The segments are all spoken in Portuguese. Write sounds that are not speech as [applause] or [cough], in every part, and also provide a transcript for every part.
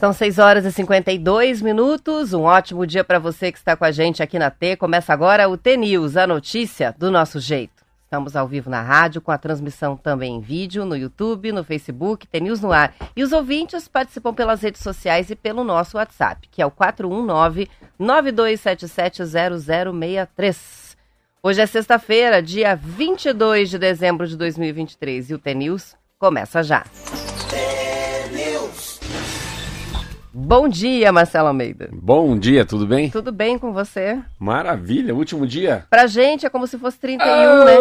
São 6 horas e 52 minutos. Um ótimo dia para você que está com a gente aqui na T. Começa agora o T-News, a notícia do nosso jeito. Estamos ao vivo na rádio, com a transmissão também em vídeo, no YouTube, no Facebook, T-News no ar. E os ouvintes participam pelas redes sociais e pelo nosso WhatsApp, que é o 419-9277-0063. Hoje é sexta-feira, dia 22 de dezembro de 2023 e o T-News começa já. Bom dia, Marcelo Almeida. Bom dia, tudo bem? Tudo bem com você? Maravilha, último dia. Pra gente é como se fosse 31, né?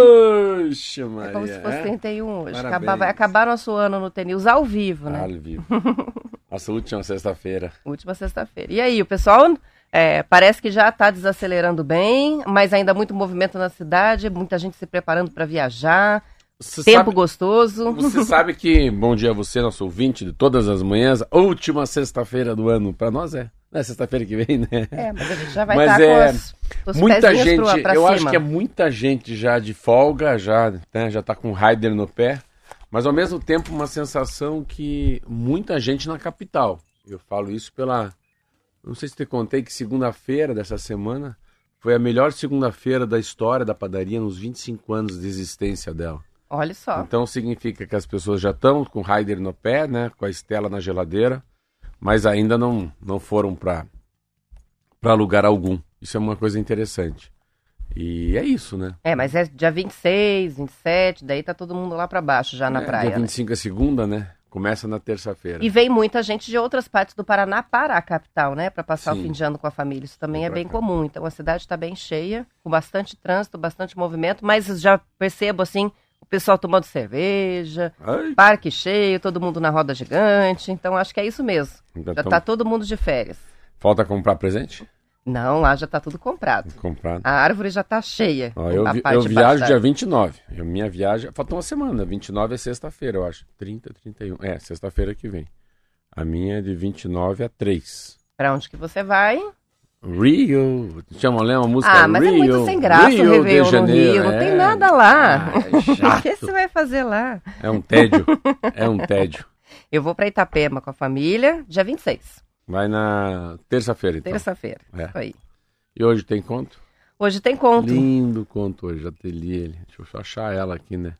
Oxe, Maria. É como se fosse é? 31 hoje. Parabéns. Acabar, vai acabar nosso ano no T-News ao vivo, né? Ao vivo. [laughs] Nossa última sexta-feira. Última sexta-feira. E aí, o pessoal é, parece que já está desacelerando bem, mas ainda muito movimento na cidade, muita gente se preparando para viajar, Você tempo sabe, gostoso. Você [laughs] sabe que, bom dia a você, nosso ouvinte de todas as manhãs, última sexta-feira do ano. Pra nós é. Não é sexta-feira que vem, né? É, mas a gente já vai Mas estar é, com os, os Muita gente, pro, pra eu cima. acho que é muita gente já de folga, já, né, já tá com o rider no pé, mas ao mesmo tempo uma sensação que muita gente na capital. Eu falo isso pela. Não sei se te contei que segunda-feira dessa semana foi a melhor segunda-feira da história da padaria nos 25 anos de existência dela. Olha só. Então significa que as pessoas já estão com o rider no pé, né, com a Estela na geladeira, mas ainda não, não foram para para lugar algum. Isso é uma coisa interessante. E é isso, né? É, mas é dia 26, 27, daí tá todo mundo lá pra baixo já na É, praia. Dia né? 25 é segunda, né? Começa na terça-feira. E vem muita gente de outras partes do Paraná para a capital, né? Para passar Sim. o fim de ano com a família. Isso também é bem cá. comum. Então a cidade está bem cheia, com bastante trânsito, bastante movimento, mas já percebo assim, o pessoal tomando cerveja, Ai, parque cheio, todo mundo na roda gigante. Então acho que é isso mesmo. ainda Já tamo- tá todo mundo de férias. Falta comprar presente? Não, lá já tá tudo comprado. Comprar. A árvore já tá cheia. Ó, eu vi- eu de viajo dia da- 29. Eu, minha viagem. Falta uma semana. 29 é sexta-feira, eu acho. 30, 31. É, sexta-feira que vem. A minha é de 29 a 3. Pra onde que você vai? Rio. Chama lembra a música Ah, mas Rio. é muito sem graça Rio o de Réveillon no Janeiro, Rio. Não é. tem nada lá. Ah, é [laughs] o que você vai fazer lá? É um tédio. É um tédio. Eu vou pra Itapema com a família, dia 26, Vai na terça-feira, então. terça-feira. É. Aí. E hoje tem conto? Hoje tem conto. Lindo conto hoje, já te li ele. Deixa eu só achar ela aqui, né?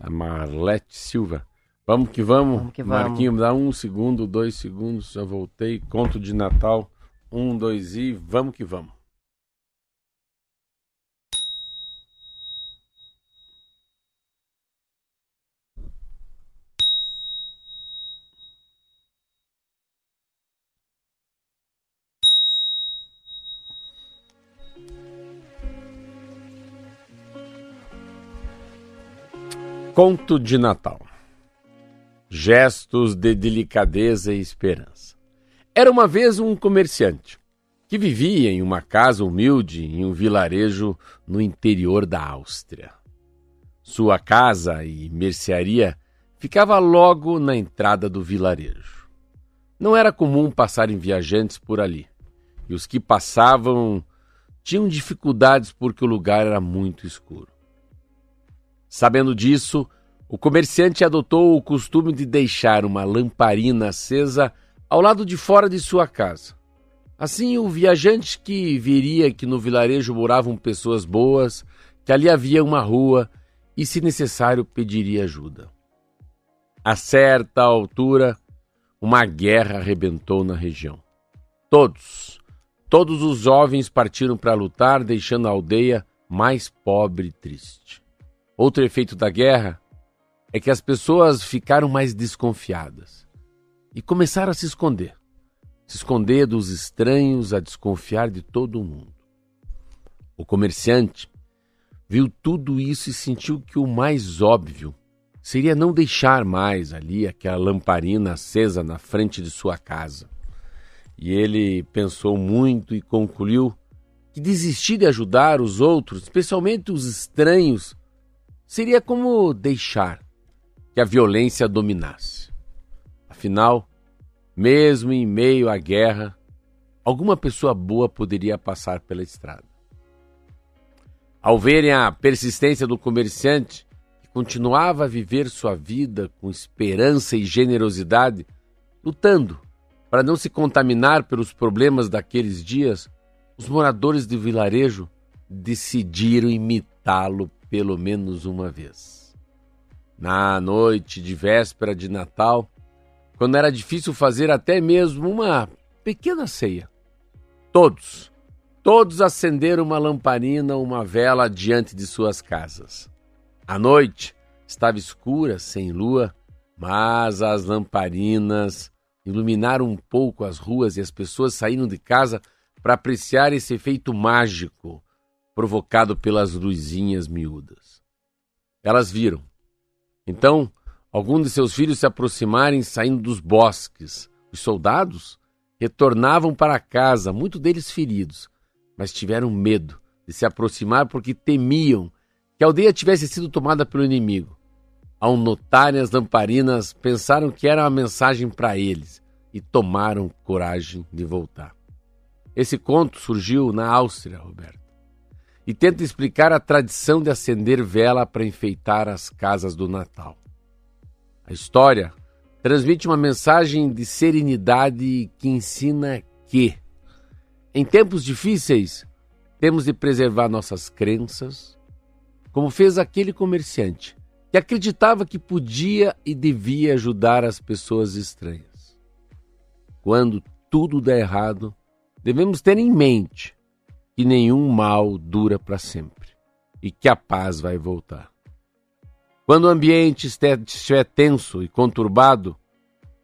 A Marlete Silva. Vamos que vamos. Vamos que vamos. Marquinho, dá um segundo, dois segundos, já voltei. Conto de Natal. Um, dois e vamos que vamos. Conto de Natal. Gestos de delicadeza e esperança. Era uma vez um comerciante que vivia em uma casa humilde em um vilarejo no interior da Áustria. Sua casa e mercearia ficava logo na entrada do vilarejo. Não era comum passarem viajantes por ali, e os que passavam tinham dificuldades porque o lugar era muito escuro. Sabendo disso, o comerciante adotou o costume de deixar uma lamparina acesa ao lado de fora de sua casa. Assim, o viajante que viria que no vilarejo moravam pessoas boas, que ali havia uma rua e, se necessário, pediria ajuda. A certa altura, uma guerra arrebentou na região. Todos, todos os jovens partiram para lutar, deixando a aldeia mais pobre e triste. Outro efeito da guerra é que as pessoas ficaram mais desconfiadas e começaram a se esconder. Se esconder dos estranhos, a desconfiar de todo mundo. O comerciante viu tudo isso e sentiu que o mais óbvio seria não deixar mais ali aquela lamparina acesa na frente de sua casa. E ele pensou muito e concluiu que desistir de ajudar os outros, especialmente os estranhos, seria como deixar que a violência dominasse. Afinal, mesmo em meio à guerra, alguma pessoa boa poderia passar pela estrada. Ao verem a persistência do comerciante, que continuava a viver sua vida com esperança e generosidade, lutando para não se contaminar pelos problemas daqueles dias, os moradores do vilarejo decidiram imitá-lo pelo menos uma vez. Na noite de véspera de Natal, quando era difícil fazer até mesmo uma pequena ceia, todos, todos acenderam uma lamparina ou uma vela diante de suas casas. A noite estava escura, sem lua, mas as lamparinas iluminaram um pouco as ruas e as pessoas saíram de casa para apreciar esse efeito mágico provocado pelas luzinhas miúdas. Elas viram. Então, algum de seus filhos se aproximarem saindo dos bosques. Os soldados retornavam para casa, muitos deles feridos, mas tiveram medo de se aproximar porque temiam que a aldeia tivesse sido tomada pelo inimigo. Ao notarem as lamparinas, pensaram que era uma mensagem para eles e tomaram coragem de voltar. Esse conto surgiu na Áustria, Roberto e tenta explicar a tradição de acender vela para enfeitar as casas do Natal. A história transmite uma mensagem de serenidade que ensina que, em tempos difíceis, temos de preservar nossas crenças, como fez aquele comerciante que acreditava que podia e devia ajudar as pessoas estranhas. Quando tudo der errado, devemos ter em mente que nenhum mal dura para sempre e que a paz vai voltar. Quando o ambiente estiver tenso e conturbado,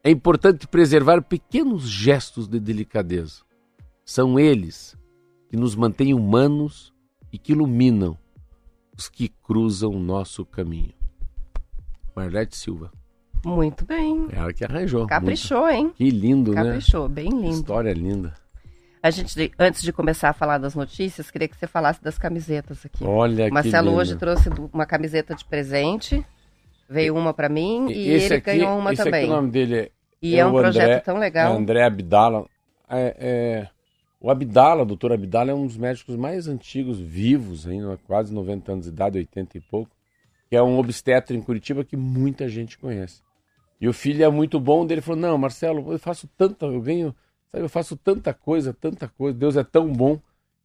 é importante preservar pequenos gestos de delicadeza. São eles que nos mantêm humanos e que iluminam os que cruzam o nosso caminho. Marlete Silva. Muito bem. É ela que arranjou. Caprichou, Muito. hein? Que lindo, Caprichou, né? Caprichou, bem lindo. História linda. A gente, antes de começar a falar das notícias, queria que você falasse das camisetas aqui. Olha o Marcelo que hoje trouxe uma camiseta de presente. Veio uma para mim e ele aqui, ganhou uma também. O nome dele é, e é, é um projeto André, tão legal. André Abdala. É, é, o Abdala, o doutor Abdala, é um dos médicos mais antigos vivos, ainda, quase 90 anos de idade, 80 e pouco, que é um obstetra em Curitiba que muita gente conhece. E o filho é muito bom, dele falou: Não, Marcelo, eu faço tanta, eu ganho Sabe, eu faço tanta coisa, tanta coisa, Deus é tão bom.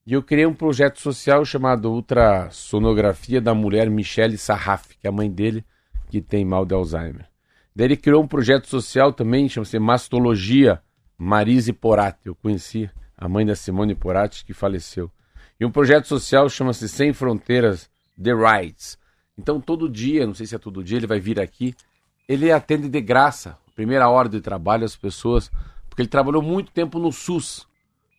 E eu criei um projeto social chamado Ultrassonografia da Mulher Michele Sarraf, que é a mãe dele, que tem mal de Alzheimer. Daí ele criou um projeto social também, chama-se Mastologia Marise Porati. Eu conheci a mãe da Simone Porati, que faleceu. E um projeto social chama-se Sem Fronteiras The Rights. Então, todo dia, não sei se é todo dia, ele vai vir aqui. Ele atende de graça, primeira hora de trabalho, as pessoas porque ele trabalhou muito tempo no SUS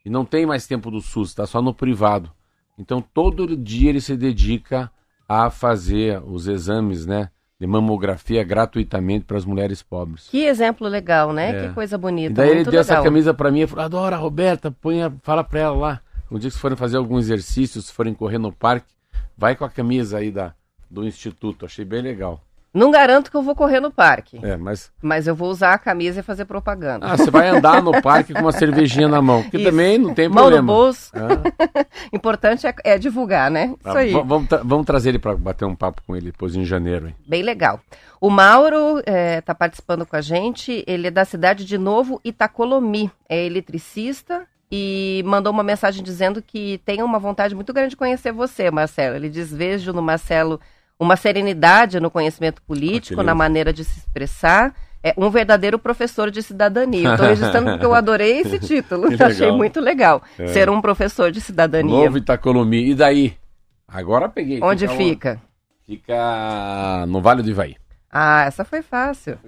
e não tem mais tempo do SUS, está só no privado. Então todo dia ele se dedica a fazer os exames, né, de mamografia gratuitamente para as mulheres pobres. Que exemplo legal, né? É. Que coisa bonita. E daí ele deu legal. essa camisa para mim e falou: "Adora, Roberta, põe, a... fala para ela lá. Um dia que forem fazer algum exercício, se forem correr no parque, vai com a camisa aí da do instituto. Achei bem legal. Não garanto que eu vou correr no parque. É, mas. Mas eu vou usar a camisa e fazer propaganda. Ah, você vai andar no parque com uma cervejinha na mão. Que Isso. também não tem mão problema. Mão no bolso. É. [laughs] Importante é, é, divulgar, né? Isso ah, aí. Vamos, vamos, trazer ele para bater um papo com ele depois em janeiro. Hein? Bem legal. O Mauro está é, tá participando com a gente. Ele é da cidade de Novo Itacolomi. É eletricista e mandou uma mensagem dizendo que tem uma vontade muito grande de conhecer você, Marcelo. Ele diz: vejo no Marcelo uma serenidade no conhecimento político, na maneira de se expressar. É um verdadeiro professor de cidadania. Estou registrando porque eu adorei [laughs] esse título. [laughs] Achei muito legal. É. Ser um professor de cidadania. Novo Itacolomi. E daí? Agora peguei. Onde fica? Fica, fica no Vale do Ivaí. Ah, essa foi fácil.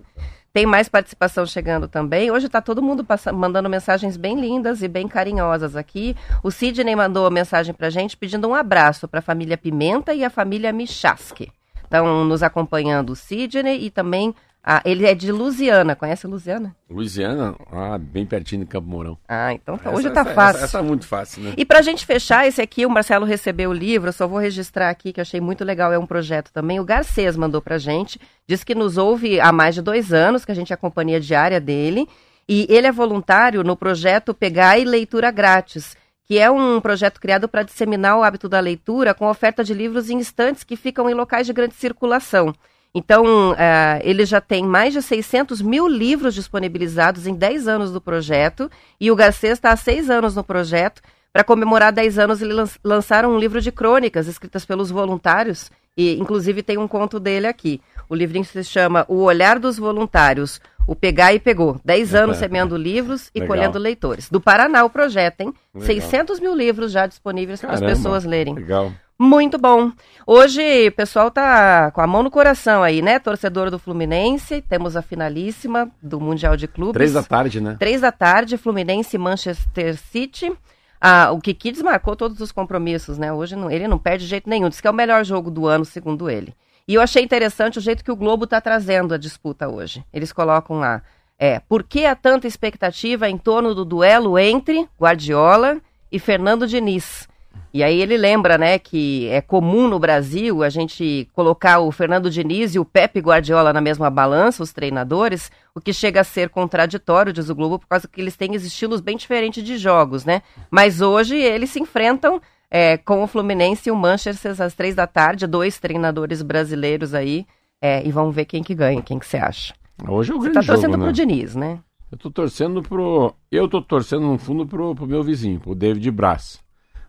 Tem mais participação chegando também. Hoje está todo mundo mandando mensagens bem lindas e bem carinhosas aqui. O Sidney mandou a mensagem para gente pedindo um abraço para a família Pimenta e a família Michaski. Estão nos acompanhando o Sidney e também ah, ele é de Lusiana, conhece Lusiana? Lusiana? Ah, bem pertinho de Campo Mourão. Ah, então tá, hoje essa, tá fácil. Essa, essa, é muito fácil, né? E pra gente fechar, esse aqui, o Marcelo recebeu o livro, eu só vou registrar aqui, que eu achei muito legal, é um projeto também. O Garcês mandou pra gente, diz que nos ouve há mais de dois anos, que a gente é a companhia diária dele, e ele é voluntário no projeto Pegar e Leitura Grátis, que é um projeto criado para disseminar o hábito da leitura com oferta de livros em estantes que ficam em locais de grande circulação. Então, uh, ele já tem mais de 600 mil livros disponibilizados em 10 anos do projeto, e o Garcês está há 6 anos no projeto. Para comemorar 10 anos, eles lançaram um livro de crônicas escritas pelos voluntários, e inclusive tem um conto dele aqui. O livrinho se chama O Olhar dos Voluntários, o Pegar e Pegou. 10 anos é, semeando livros e Legal. colhendo leitores. Do Paraná o projeto, hein? Legal. 600 mil livros já disponíveis para as pessoas lerem. Legal. Muito bom. Hoje o pessoal tá com a mão no coração aí, né? Torcedor do Fluminense, temos a finalíssima do Mundial de Clubes. Três da tarde, né? Três da tarde, Fluminense e Manchester City. Ah, o Kiki desmarcou todos os compromissos, né? Hoje não, ele não perde de jeito nenhum. Diz que é o melhor jogo do ano, segundo ele. E eu achei interessante o jeito que o Globo está trazendo a disputa hoje. Eles colocam lá, é, por que há tanta expectativa em torno do duelo entre Guardiola e Fernando Diniz? E aí ele lembra, né, que é comum no Brasil a gente colocar o Fernando Diniz e o Pepe Guardiola na mesma balança, os treinadores, o que chega a ser contraditório, diz o Globo, por causa que eles têm estilos bem diferentes de jogos, né? Mas hoje eles se enfrentam é, com o Fluminense e o Manchester às três da tarde, dois treinadores brasileiros aí, é, e vamos ver quem que ganha, quem que você acha. Hoje é o grande Você tá torcendo jogo, né? pro Diniz, né? Eu tô torcendo pro... Eu tô torcendo, no fundo, pro, pro meu vizinho, pro David Braz.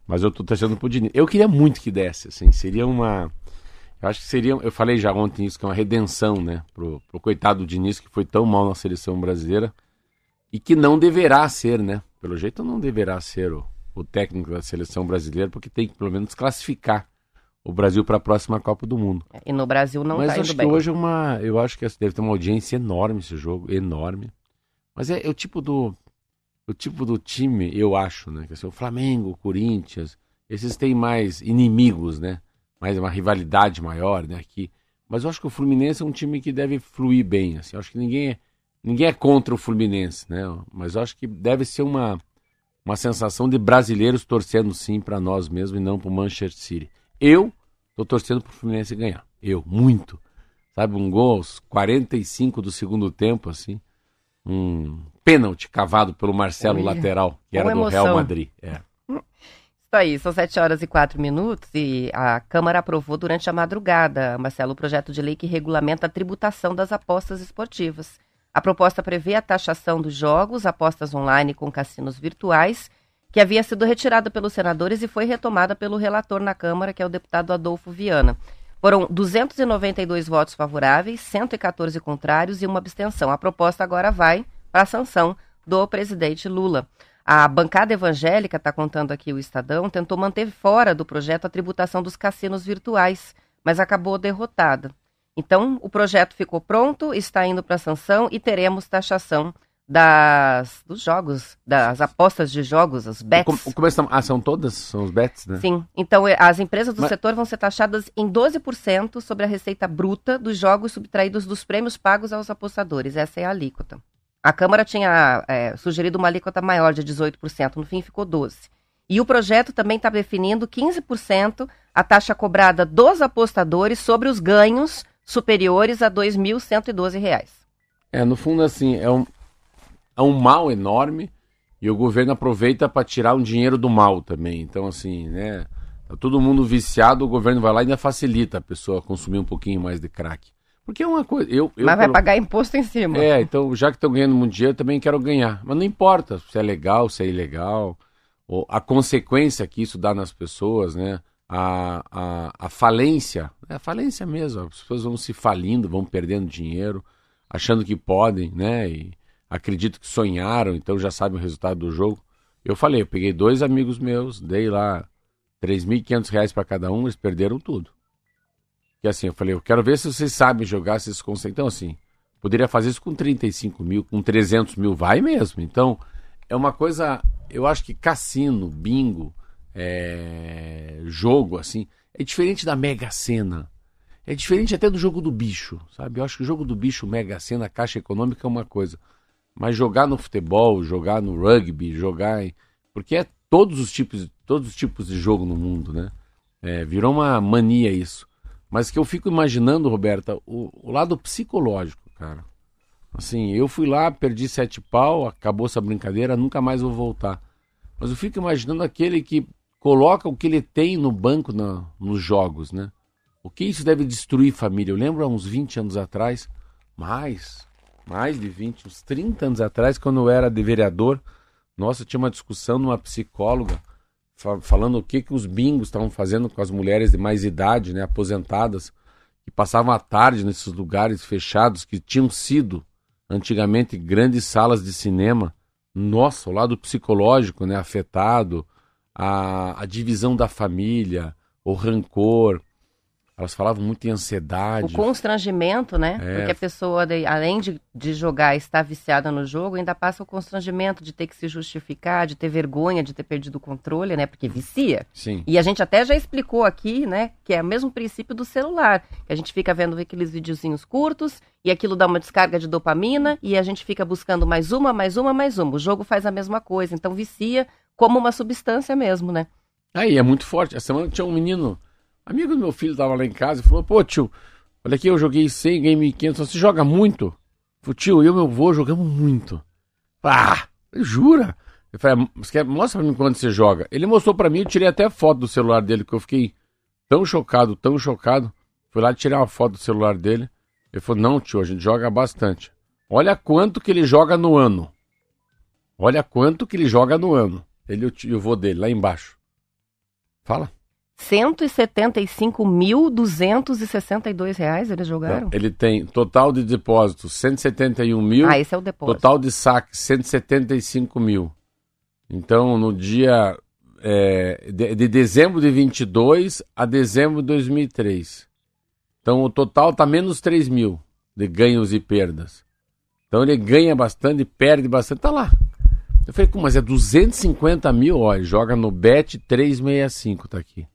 Mas eu tô torcendo pro Diniz. Eu queria muito que desse, assim, seria uma. Eu acho que seria. Eu falei já ontem isso, que é uma redenção, né? Pro, pro coitado do Diniz, que foi tão mal na seleção brasileira. E que não deverá ser, né? Pelo jeito não deverá ser o, o técnico da seleção brasileira, porque tem que pelo menos classificar o Brasil para a próxima Copa do Mundo. E no Brasil não Mas tá acho bem. que hoje é uma. Eu acho que deve ter uma audiência enorme esse jogo, enorme. Mas é, é o tipo do o tipo do time, eu acho, né? Que assim, o Flamengo, o Corinthians, esses têm mais inimigos, né? Mais uma rivalidade maior, né? Aqui. Mas eu acho que o Fluminense é um time que deve fluir bem, assim. Eu acho que ninguém é, ninguém é contra o Fluminense, né? Mas eu acho que deve ser uma, uma sensação de brasileiros torcendo sim para nós mesmos e não para o Manchester City. Eu tô torcendo para o Fluminense ganhar. Eu, muito. Sabe, um gol aos 45 do segundo tempo, assim. Um pênalti cavado pelo Marcelo lateral, que era do Real Madrid. É. Isso aí, são 7 horas e 4 minutos e a Câmara aprovou durante a madrugada, Marcelo, o projeto de lei que regulamenta a tributação das apostas esportivas. A proposta prevê a taxação dos jogos, apostas online com cassinos virtuais, que havia sido retirada pelos senadores e foi retomada pelo relator na Câmara, que é o deputado Adolfo Viana. Foram 292 votos favoráveis, 114 contrários e uma abstenção. A proposta agora vai a sanção do presidente Lula. A bancada evangélica, está contando aqui o Estadão, tentou manter fora do projeto a tributação dos cassinos virtuais, mas acabou derrotada. Então, o projeto ficou pronto, está indo para a sanção e teremos taxação das, dos jogos, das apostas de jogos, os bets. O, começo, ah, são todas? São os bets, né? Sim. Então, as empresas do Mas... setor vão ser taxadas em 12% sobre a receita bruta dos jogos subtraídos dos prêmios pagos aos apostadores. Essa é a alíquota. A Câmara tinha é, sugerido uma alíquota maior de 18%, no fim ficou 12%. E o projeto também está definindo 15% a taxa cobrada dos apostadores sobre os ganhos superiores a R$ 2.112. É, no fundo, assim, é um, é um mal enorme e o governo aproveita para tirar um dinheiro do mal também. Então, assim, né? Tá todo mundo viciado, o governo vai lá e ainda facilita a pessoa consumir um pouquinho mais de crack. Porque é uma coisa. Eu, eu Mas vai pagar imposto em cima. É, então já que estão ganhando muito dinheiro, eu também quero ganhar. Mas não importa se é legal, se é ilegal, ou a consequência que isso dá nas pessoas, né? A, a, a falência, é a falência mesmo. As pessoas vão se falindo, vão perdendo dinheiro, achando que podem, né? E acredito que sonharam, então já sabem o resultado do jogo. Eu falei, eu peguei dois amigos meus, dei lá R$ 3.500 para cada um, eles perderam tudo. Que assim, eu falei, eu quero ver se vocês sabem jogar, se vocês conseguem. Então, assim, poderia fazer isso com 35 mil, com 300 mil, vai mesmo. Então, é uma coisa, eu acho que cassino, bingo, é, jogo, assim, é diferente da Mega Sena. É diferente até do jogo do bicho, sabe? Eu acho que o jogo do bicho, Mega Sena, Caixa Econômica é uma coisa. Mas jogar no futebol, jogar no rugby, jogar em... Porque é todos os tipos, todos os tipos de jogo no mundo, né? É, virou uma mania isso. Mas que eu fico imaginando, Roberta, o, o, lado psicológico, cara. Assim, eu fui lá, perdi sete pau, acabou essa brincadeira, nunca mais vou voltar. Mas eu fico imaginando aquele que coloca o que ele tem no banco na, nos jogos, né? O que isso deve destruir família? Eu lembro há uns 20 anos atrás, mais, mais de 20, uns 30 anos atrás, quando eu era de vereador, nossa, tinha uma discussão numa psicóloga falando o que, que os bingos estavam fazendo com as mulheres de mais idade, né, aposentadas, que passavam a tarde nesses lugares fechados que tinham sido antigamente grandes salas de cinema. Nossa, o lado psicológico, né, afetado, a, a divisão da família, o rancor, elas falavam muito em ansiedade. O constrangimento, né? É. Porque a pessoa, além de, de jogar, estar viciada no jogo, ainda passa o constrangimento de ter que se justificar, de ter vergonha, de ter perdido o controle, né? Porque vicia. Sim. E a gente até já explicou aqui, né? Que é o mesmo princípio do celular. Que a gente fica vendo aqueles videozinhos curtos e aquilo dá uma descarga de dopamina e a gente fica buscando mais uma, mais uma, mais uma. O jogo faz a mesma coisa. Então vicia como uma substância mesmo, né? Aí é muito forte. Essa semana tinha um menino Amigo do meu filho tava lá em casa e falou: Pô, tio, olha aqui, eu joguei 100, ganhei 1.500. Você joga muito? Falei, tio, eu e meu avô jogamos muito. Ah, jura? Eu falei, ah, mostra pra mim quando você joga. Ele mostrou pra mim, eu tirei até foto do celular dele, que eu fiquei tão chocado, tão chocado. Fui lá tirar uma foto do celular dele. Ele falou, não, tio, a gente joga bastante. Olha quanto que ele joga no ano. Olha quanto que ele joga no ano. Ele e o vô dele, lá embaixo. Fala. 175.262 reais eles jogaram? Ele tem total de depósitos 171 mil. Ah, esse é o depósito. Total de saque 175 mil. Então, no dia é, de, de, dezembro de 22 a dezembro de 2003. Então, o total está menos 3 mil de ganhos e perdas. Então, ele ganha bastante, perde bastante. Tá lá. Eu falei, mas é 250 mil? Ó, joga no Bet 365, tá aqui.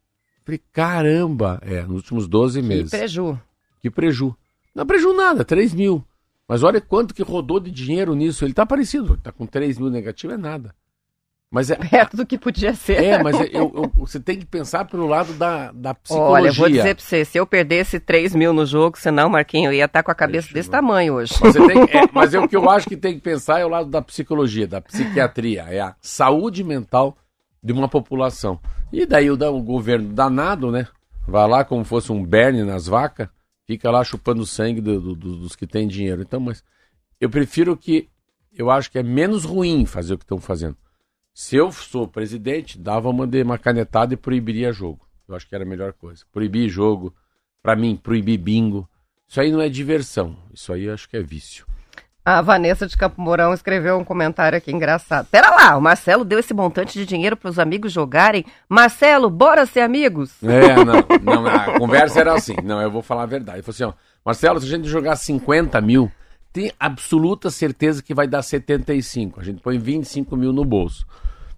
Falei, caramba, é, nos últimos 12 meses. Que preju. Que preju. Não preju nada, 3 mil. Mas olha quanto que rodou de dinheiro nisso. Ele tá parecido, tá com 3 mil negativo, é nada. Mas é, Perto do que podia ser. É, mas é, eu, eu, você tem que pensar pelo lado da, da psicologia. Olha, eu vou dizer pra você, se eu perdesse 3 mil no jogo, senão, Marquinho, eu ia estar tá com a cabeça Deixa desse eu... tamanho hoje. Tem, é, [laughs] mas é o que eu acho que tem que pensar é o lado da psicologia, da psiquiatria, é a saúde mental de uma população. E daí o, o governo danado, né? Vai lá como fosse um berne nas vacas, fica lá chupando sangue do, do, dos que têm dinheiro. Então, mas eu prefiro que. Eu acho que é menos ruim fazer o que estão fazendo. Se eu sou presidente, dava uma, uma canetada e proibiria jogo. Eu acho que era a melhor coisa. Proibir jogo, para mim, proibir bingo. Isso aí não é diversão. Isso aí eu acho que é vício. A Vanessa de Campo Mourão escreveu um comentário aqui engraçado. Pera lá, o Marcelo deu esse montante de dinheiro para os amigos jogarem. Marcelo, bora ser amigos? É, não, não, a conversa era assim. Não, eu vou falar a verdade. Ele falou assim, ó, Marcelo, se a gente jogar 50 mil, tem absoluta certeza que vai dar 75. A gente põe 25 mil no bolso.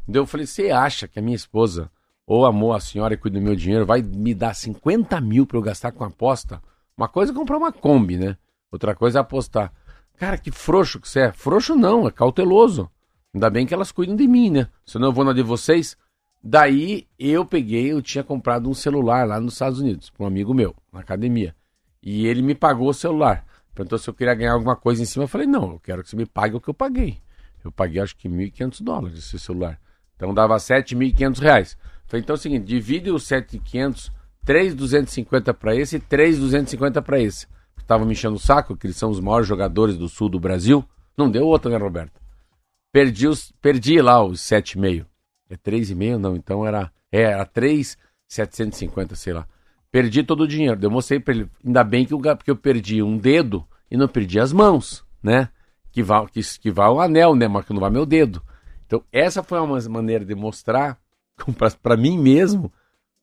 Então eu falei, você acha que a minha esposa, ou amor, a senhora que cuida do meu dinheiro, vai me dar 50 mil para eu gastar com aposta? Uma coisa é comprar uma Kombi, né? Outra coisa é apostar. Cara, que frouxo que você é. Frouxo não, é cauteloso. Ainda bem que elas cuidam de mim, né? Senão eu vou na de vocês. Daí eu peguei, eu tinha comprado um celular lá nos Estados Unidos, para um amigo meu, na academia. E ele me pagou o celular. Perguntou se eu queria ganhar alguma coisa em cima. Eu falei, não, eu quero que você me pague o que eu paguei. Eu paguei acho que 1.500 dólares esse celular. Então dava 7.500 reais. Falei, então é o seguinte, divide os 7.500, 3.250 para esse e 3.250 para esse estavam me enchendo o saco, que eles são os maiores jogadores do sul do Brasil. Não deu outra, né, Roberto? Perdi, os, perdi lá os 7,5. É 3,5? Não, então era, é, era 3,750, sei lá. Perdi todo o dinheiro. Eu mostrei pra ele. Ainda bem que eu, porque eu perdi um dedo e não perdi as mãos, né? Que vai, que, que o anel, né? Mas que não vai meu dedo. Então, essa foi uma maneira de mostrar [laughs] para mim mesmo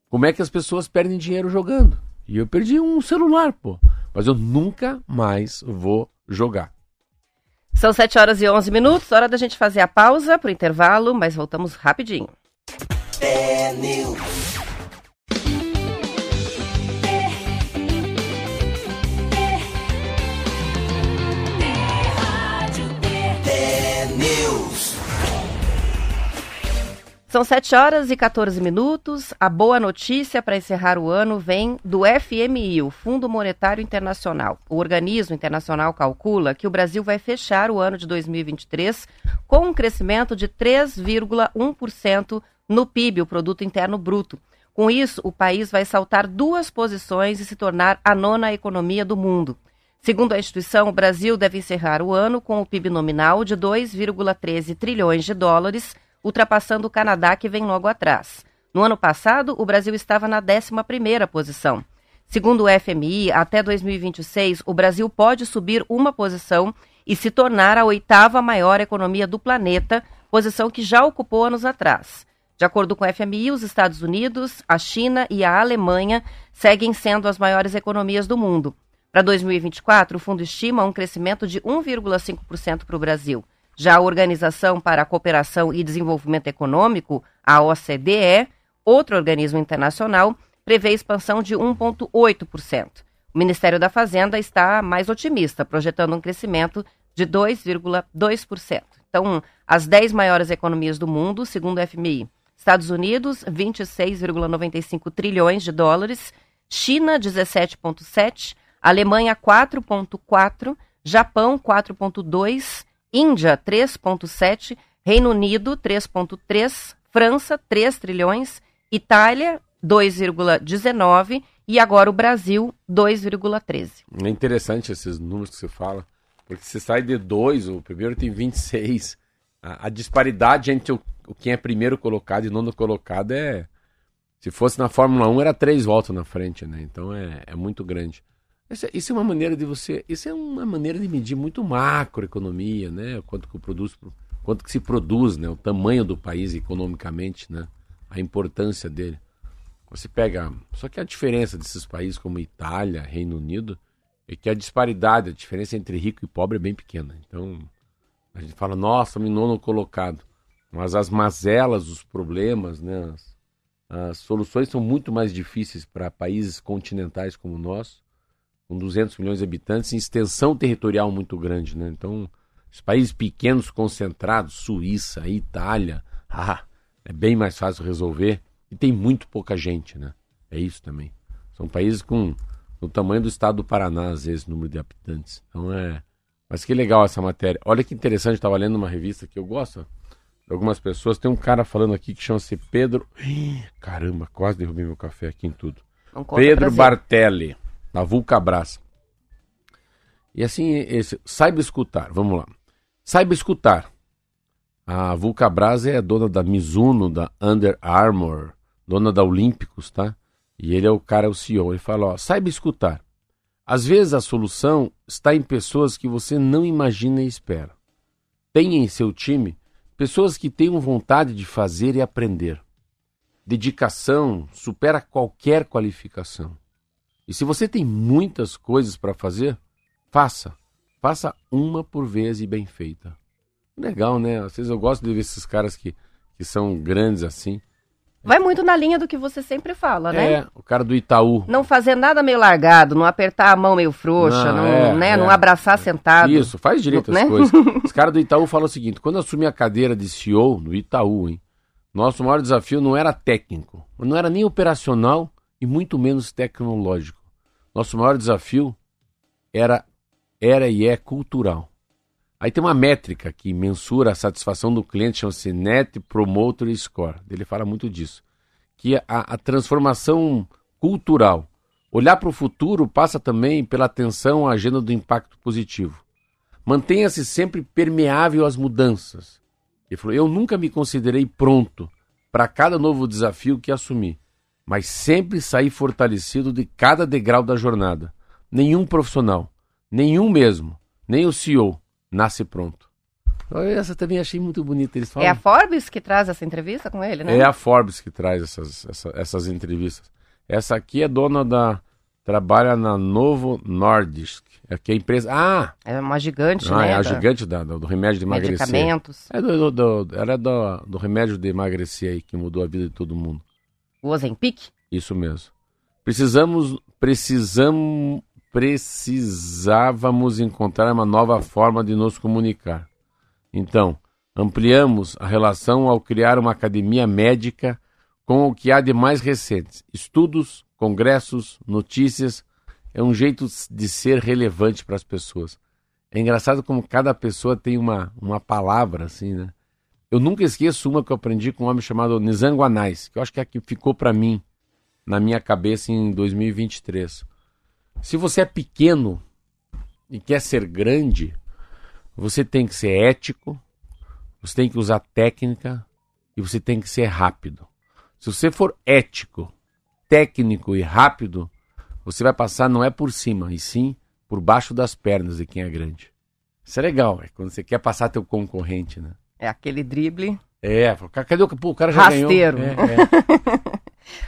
como é que as pessoas perdem dinheiro jogando. E eu perdi um celular, pô mas eu nunca mais vou jogar. São 7 horas e 11 minutos, hora da gente fazer a pausa para o intervalo, mas voltamos rapidinho. É São 7 horas e 14 minutos. A boa notícia para encerrar o ano vem do FMI, o Fundo Monetário Internacional. O organismo internacional calcula que o Brasil vai fechar o ano de 2023 com um crescimento de 3,1% no PIB, o Produto Interno Bruto. Com isso, o país vai saltar duas posições e se tornar a nona economia do mundo. Segundo a instituição, o Brasil deve encerrar o ano com o PIB nominal de 2,13 trilhões de dólares ultrapassando o Canadá, que vem logo atrás. No ano passado, o Brasil estava na 11ª posição. Segundo o FMI, até 2026, o Brasil pode subir uma posição e se tornar a oitava maior economia do planeta, posição que já ocupou anos atrás. De acordo com o FMI, os Estados Unidos, a China e a Alemanha seguem sendo as maiores economias do mundo. Para 2024, o fundo estima um crescimento de 1,5% para o Brasil. Já a Organização para a Cooperação e Desenvolvimento Econômico, a OCDE, outro organismo internacional, prevê expansão de 1,8%. O Ministério da Fazenda está mais otimista, projetando um crescimento de 2,2%. Então, as 10 maiores economias do mundo, segundo o FMI, Estados Unidos, 26,95 trilhões de dólares, China, 17,7, Alemanha, 4,4, Japão, 4,2 Índia 3,7, Reino Unido 3,3, França 3 trilhões, Itália 2,19 e agora o Brasil 2,13. É interessante esses números que você fala, porque você sai de 2, o primeiro tem 26. A, a disparidade entre o, o quem é primeiro colocado e nono colocado é. Se fosse na Fórmula 1, era três voltas na frente, né? Então é, é muito grande. É, isso é uma maneira de você. Isso é uma maneira de medir muito macroeconomia, né? Quanto que produz, quanto que se produz, né? O tamanho do país economicamente, né? A importância dele. Você pega. Só que a diferença desses países como Itália, Reino Unido, é que a disparidade, a diferença entre rico e pobre é bem pequena. Então, a gente fala, nossa, me nono colocado. Mas as mazelas, os problemas, né? As, as soluções são muito mais difíceis para países continentais como o nosso com 200 milhões de habitantes, em extensão territorial muito grande, né? Então, os países pequenos concentrados, Suíça, Itália, [laughs] ah, é bem mais fácil resolver e tem muito pouca gente, né? É isso também. São países com o tamanho do estado do Paraná, às vezes, número de habitantes. Então é. Mas que legal essa matéria. Olha que interessante, estava lendo uma revista que eu gosto de algumas pessoas. Tem um cara falando aqui que chama-se Pedro. [gasps] Caramba, quase derrubei meu café aqui em tudo. Pedro Bartelli da Vulcabras. E assim, esse, saiba escutar, vamos lá. Saiba escutar. A Vulcabras é dona da Mizuno, da Under Armour, dona da Olímpicos, tá? E ele é o cara, o CEO. Ele fala, ó, saiba escutar. Às vezes a solução está em pessoas que você não imagina e espera. Tenha em seu time pessoas que tenham vontade de fazer e aprender. Dedicação supera qualquer qualificação. E se você tem muitas coisas para fazer, faça. Faça uma por vez e bem feita. Legal, né? Às vezes eu gosto de ver esses caras que, que são grandes assim. Vai muito na linha do que você sempre fala, né? É, o cara do Itaú. Não fazer nada meio largado, não apertar a mão meio frouxa, não, não é, né? É. não abraçar sentado. Isso, faz direito as né? coisas. [laughs] Os caras do Itaú falam o seguinte: quando eu assumi a cadeira de CEO no Itaú, hein, nosso maior desafio não era técnico, não era nem operacional e muito menos tecnológico. Nosso maior desafio era, era e é cultural. Aí tem uma métrica que mensura a satisfação do cliente, chama-se Net Promoter Score. Ele fala muito disso. Que a, a transformação cultural, olhar para o futuro, passa também pela atenção à agenda do impacto positivo. Mantenha-se sempre permeável às mudanças. Ele falou: Eu nunca me considerei pronto para cada novo desafio que assumi mas sempre sair fortalecido de cada degrau da jornada. Nenhum profissional, nenhum mesmo, nem o CEO nasce pronto. Essa também achei muito bonita. Eles falam... É a Forbes que traz essa entrevista com ele, né? É a Forbes que traz essas, essa, essas entrevistas. Essa aqui é dona da. Trabalha na Novo Nordisk. É que a empresa. Ah! É uma gigante, ah, né? É a gigante da, do, do remédio de emagrecer. Medicamentos. É do, do, do, ela é do, do remédio de emagrecer aí, que mudou a vida de todo mundo. O Ozempic? Isso mesmo. Precisamos, precisamos, precisávamos encontrar uma nova forma de nos comunicar. Então, Ampliamos a relação ao criar uma academia médica com o que há de mais recentes: estudos, congressos, notícias. É um jeito de ser relevante para as pessoas. É engraçado como cada pessoa tem uma, uma palavra, assim, né? Eu nunca esqueço uma que eu aprendi com um homem chamado Nizanguanais, que eu acho que é a que ficou para mim na minha cabeça em 2023. Se você é pequeno e quer ser grande, você tem que ser ético, você tem que usar técnica e você tem que ser rápido. Se você for ético, técnico e rápido, você vai passar não é por cima, e sim por baixo das pernas de quem é grande. Isso é legal, é quando você quer passar teu concorrente, né? É aquele drible. É, cadê o, pô, o cara já Rasteiro. ganhou. É, [laughs] é.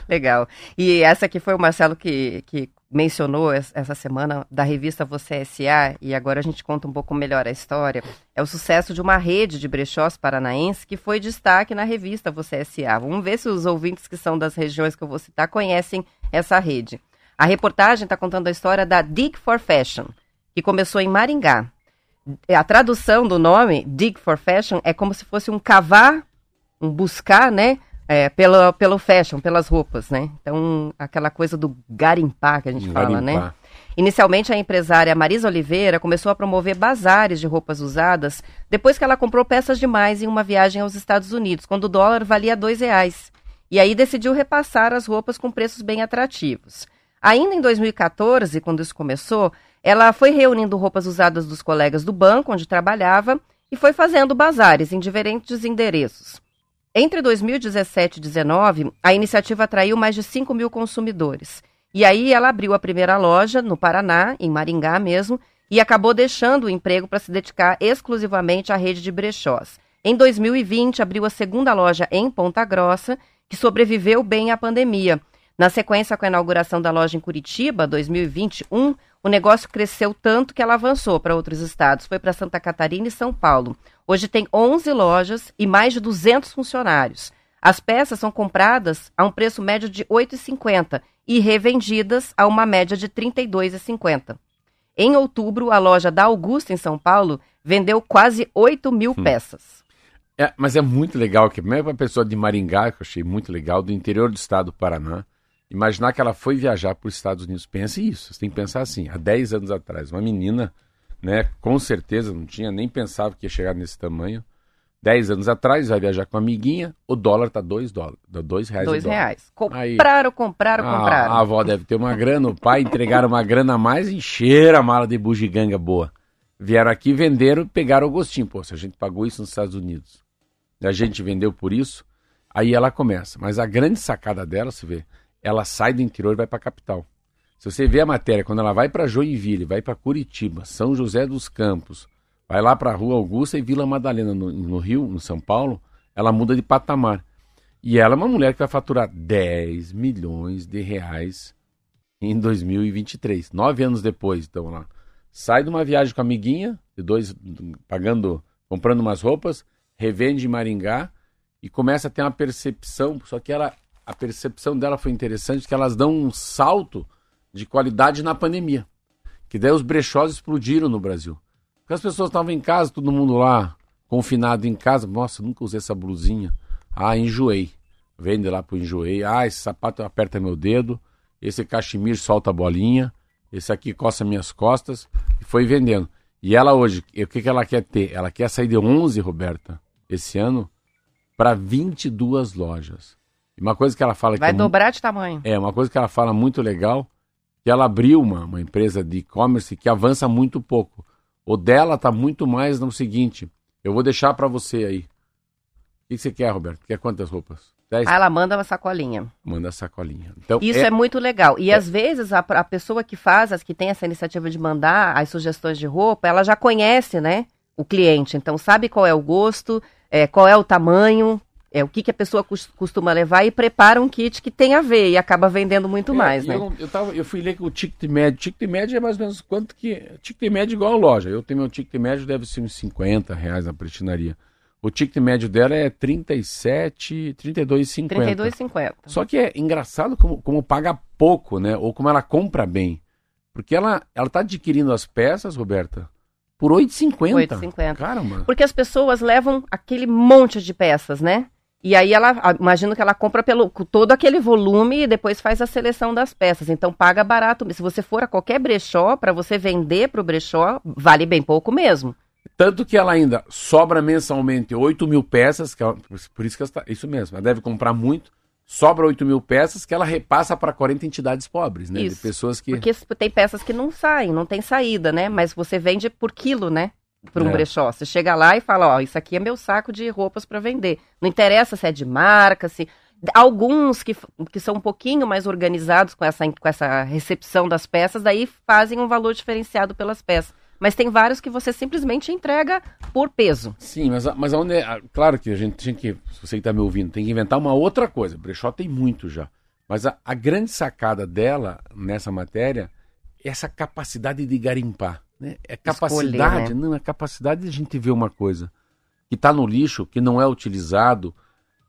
Legal. E essa aqui foi o Marcelo que, que mencionou essa semana da revista Você S.A. e agora a gente conta um pouco melhor a história. É o sucesso de uma rede de brechós paranaense que foi destaque na revista Você S.A. Vamos ver se os ouvintes que são das regiões que eu vou citar conhecem essa rede. A reportagem está contando a história da Dig for Fashion, que começou em Maringá. A tradução do nome, Dig for Fashion, é como se fosse um cavar, um buscar, né? É, pelo, pelo fashion, pelas roupas, né? Então, aquela coisa do garimpar que a gente garimpar. fala, né? Inicialmente, a empresária Marisa Oliveira começou a promover bazares de roupas usadas depois que ela comprou peças demais em uma viagem aos Estados Unidos, quando o dólar valia dois reais. E aí decidiu repassar as roupas com preços bem atrativos. Ainda em 2014, quando isso começou, ela foi reunindo roupas usadas dos colegas do banco onde trabalhava e foi fazendo bazares em diferentes endereços. Entre 2017 e 2019, a iniciativa atraiu mais de 5 mil consumidores. E aí ela abriu a primeira loja no Paraná, em Maringá mesmo, e acabou deixando o emprego para se dedicar exclusivamente à rede de brechós. Em 2020, abriu a segunda loja em Ponta Grossa, que sobreviveu bem à pandemia. Na sequência, com a inauguração da loja em Curitiba, 2021, o negócio cresceu tanto que ela avançou para outros estados, foi para Santa Catarina e São Paulo. Hoje tem 11 lojas e mais de 200 funcionários. As peças são compradas a um preço médio de R$ 8,50 e revendidas a uma média de R$ 32,50. Em outubro, a loja da Augusta, em São Paulo, vendeu quase 8 mil hum. peças. É, mas é muito legal, que mesmo a pessoa de Maringá, que eu achei muito legal, do interior do estado do Paraná, imaginar que ela foi viajar para os Estados Unidos. Pense isso, você tem que pensar assim, há 10 anos atrás, uma menina né? Com certeza não tinha, nem pensava que ia chegar nesse tamanho. Dez anos atrás, vai viajar com uma amiguinha, o dólar tá dois dólares, dois reais. Dois reais. Compraram, compraram, a, compraram. A avó deve ter uma grana, o pai entregaram uma grana a mais e encheram a mala de bugiganga boa. Vieram aqui, venderam, pegaram o gostinho. Pô, se a gente pagou isso nos Estados Unidos, a gente vendeu por isso, aí ela começa. Mas a grande sacada dela, se vê, ela sai do interior e vai para a capital. Se você vê a matéria, quando ela vai para Joinville, vai para Curitiba, São José dos Campos, vai lá para a Rua Augusta e Vila Madalena, no, no, Rio, no São Paulo, ela muda de patamar. E ela é uma mulher que vai faturar 10 milhões de reais em 2023. Nove anos depois, então lá. Sai de uma viagem com a amiguinha, de dois, pagando, comprando umas roupas, revende em Maringá e começa a ter uma percepção, só que ela, a percepção dela foi interessante, que elas dão um salto de qualidade na pandemia. Que daí os brechós explodiram no Brasil. Porque as pessoas estavam em casa, todo mundo lá, confinado em casa. Nossa, nunca usei essa blusinha. Ah, enjoei. Vende lá pro enjoei. Ah, esse sapato aperta meu dedo. Esse cachemir solta a bolinha. Esse aqui coça minhas costas. E foi vendendo. E ela hoje, o que, que ela quer ter? Ela quer sair de 11, Roberta, esse ano, para 22 lojas. E uma coisa que ela fala Vai que. É dobrar de tamanho. É, uma coisa que ela fala muito legal que ela abriu uma, uma empresa de e-commerce que avança muito pouco. O dela está muito mais no seguinte: eu vou deixar para você aí. O que você quer, Roberto? Quer quantas roupas? Dez? Ah, ela manda uma sacolinha. Manda a sacolinha. Então, Isso é... é muito legal. E é... às vezes a, a, pessoa que faz, as que tem essa iniciativa de mandar as sugestões de roupa, ela já conhece, né? O cliente. Então sabe qual é o gosto, é, qual é o tamanho, é o que, que a pessoa costuma levar e prepara um kit que tem a ver e acaba vendendo muito é, mais, né? Eu, eu, tava, eu fui ler que o ticket médio, ticket médio é mais ou menos quanto que, ticket médio igual a loja, eu tenho meu ticket médio deve ser uns 50 reais na prestinaria. O ticket médio dela é 37, 32,50. 32,50. Só que é engraçado como, como paga pouco, né? Ou como ela compra bem. Porque ela, ela tá adquirindo as peças, Roberta, por 8,50. 8,50. Caramba. Porque as pessoas levam aquele monte de peças, né? E aí ela, imagino que ela compra pelo todo aquele volume e depois faz a seleção das peças. Então paga barato. Se você for a qualquer brechó, para você vender para o brechó, vale bem pouco mesmo. Tanto que ela ainda sobra mensalmente 8 mil peças, que ela, por isso que ela está, isso mesmo, ela deve comprar muito, sobra 8 mil peças que ela repassa para 40 entidades pobres, né? Isso, de pessoas que. Porque tem peças que não saem, não tem saída, né? Mas você vende por quilo, né? Para um é. brechó. Você chega lá e fala, ó, isso aqui é meu saco de roupas para vender. Não interessa se é de marca, se. Alguns que, que são um pouquinho mais organizados com essa, com essa recepção das peças, daí fazem um valor diferenciado pelas peças. Mas tem vários que você simplesmente entrega por peso. Sim, mas, mas onde é, claro que a gente tinha que, se você está me ouvindo, tem que inventar uma outra coisa. Brechó tem muito já. Mas a, a grande sacada dela nessa matéria é essa capacidade de garimpar. Né? É capacidade, Escolher, né? não, é capacidade de a gente ver uma coisa que está no lixo, que não é utilizado,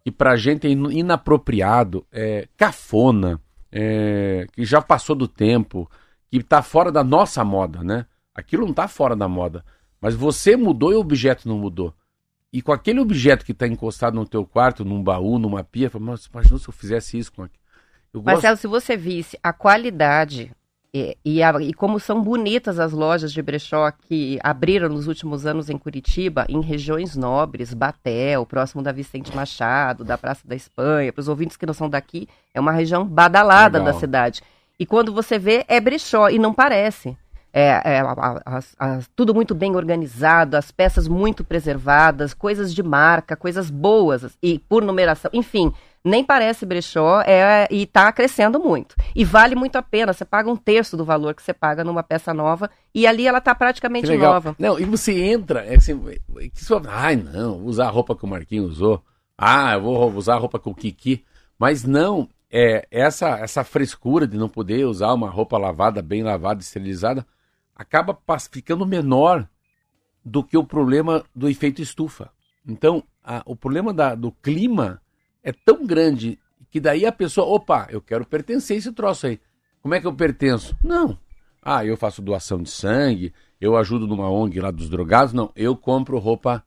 que para a gente é inapropriado, é cafona, é, que já passou do tempo, que está fora da nossa moda, né? Aquilo não está fora da moda. Mas você mudou e o objeto não mudou. E com aquele objeto que está encostado no teu quarto, num baú, numa pia, fala, mas imagina se eu fizesse isso com aquilo. Marcelo, se você visse a qualidade e, e, a, e, como são bonitas as lojas de brechó que abriram nos últimos anos em Curitiba, em regiões nobres, Batel, próximo da Vicente Machado, da Praça da Espanha, para os ouvintes que não são daqui, é uma região badalada Legal. da cidade. E quando você vê, é brechó, e não parece é, é a, a, tudo muito bem organizado, as peças muito preservadas, coisas de marca, coisas boas e por numeração, enfim, nem parece brechó é, e está crescendo muito. E vale muito a pena, você paga um terço do valor que você paga numa peça nova e ali ela está praticamente nova. Não, e você entra, é assim, que só, ai não, usar a roupa que o Marquinhos usou, ah, eu vou usar a roupa com o Kiki, mas não, é essa, essa frescura de não poder usar uma roupa lavada, bem lavada, esterilizada, acaba ficando menor do que o problema do efeito estufa. Então, a, o problema da, do clima é tão grande que daí a pessoa, opa, eu quero pertencer a esse troço aí. Como é que eu pertenço? Não. Ah, eu faço doação de sangue, eu ajudo numa ONG lá dos drogados. Não, eu compro roupa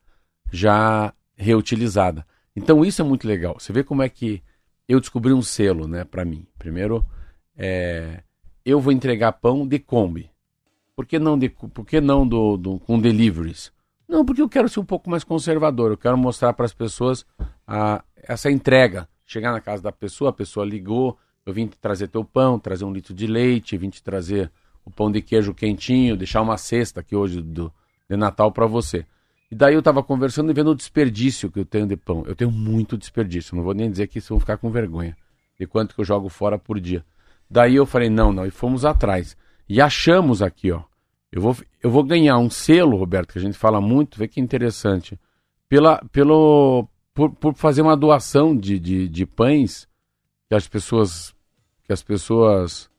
já reutilizada. Então isso é muito legal. Você vê como é que eu descobri um selo, né, para mim. Primeiro, é, eu vou entregar pão de Kombi. Por que não, de, por que não do, do, com deliveries? Não, porque eu quero ser um pouco mais conservador. Eu quero mostrar para as pessoas a, essa entrega. Chegar na casa da pessoa, a pessoa ligou, eu vim te trazer teu pão, trazer um litro de leite, vim te trazer o pão de queijo quentinho, deixar uma cesta aqui hoje do, de Natal para você. E daí eu estava conversando e vendo o desperdício que eu tenho de pão. Eu tenho muito desperdício, não vou nem dizer que isso vão ficar com vergonha de quanto que eu jogo fora por dia. Daí eu falei, não, não, e fomos atrás. E achamos aqui, ó. Eu vou, eu vou ganhar um selo, Roberto, que a gente fala muito, vê que interessante, pela, pelo, por, por fazer uma doação de, de, de pães que as pessoas. Que as pessoas.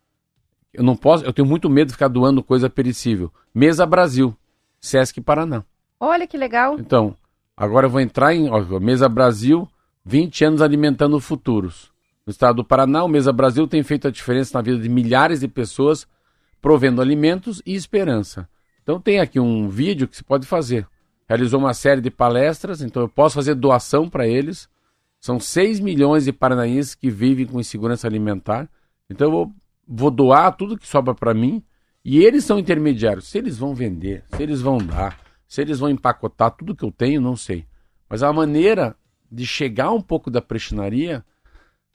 Eu não posso, eu tenho muito medo de ficar doando coisa perecível. Mesa Brasil, Sesc Paraná. Olha que legal. Então, agora eu vou entrar em ó, Mesa Brasil, 20 anos alimentando futuros. No estado do Paraná, o Mesa Brasil tem feito a diferença na vida de milhares de pessoas provendo alimentos e esperança. Então tem aqui um vídeo que se pode fazer. Realizou uma série de palestras, então eu posso fazer doação para eles. São 6 milhões de paranaenses que vivem com insegurança alimentar. Então eu vou, vou doar tudo que sobra para mim e eles são intermediários. Se eles vão vender, se eles vão dar, se eles vão empacotar tudo que eu tenho, não sei. Mas a maneira de chegar um pouco da prestinaria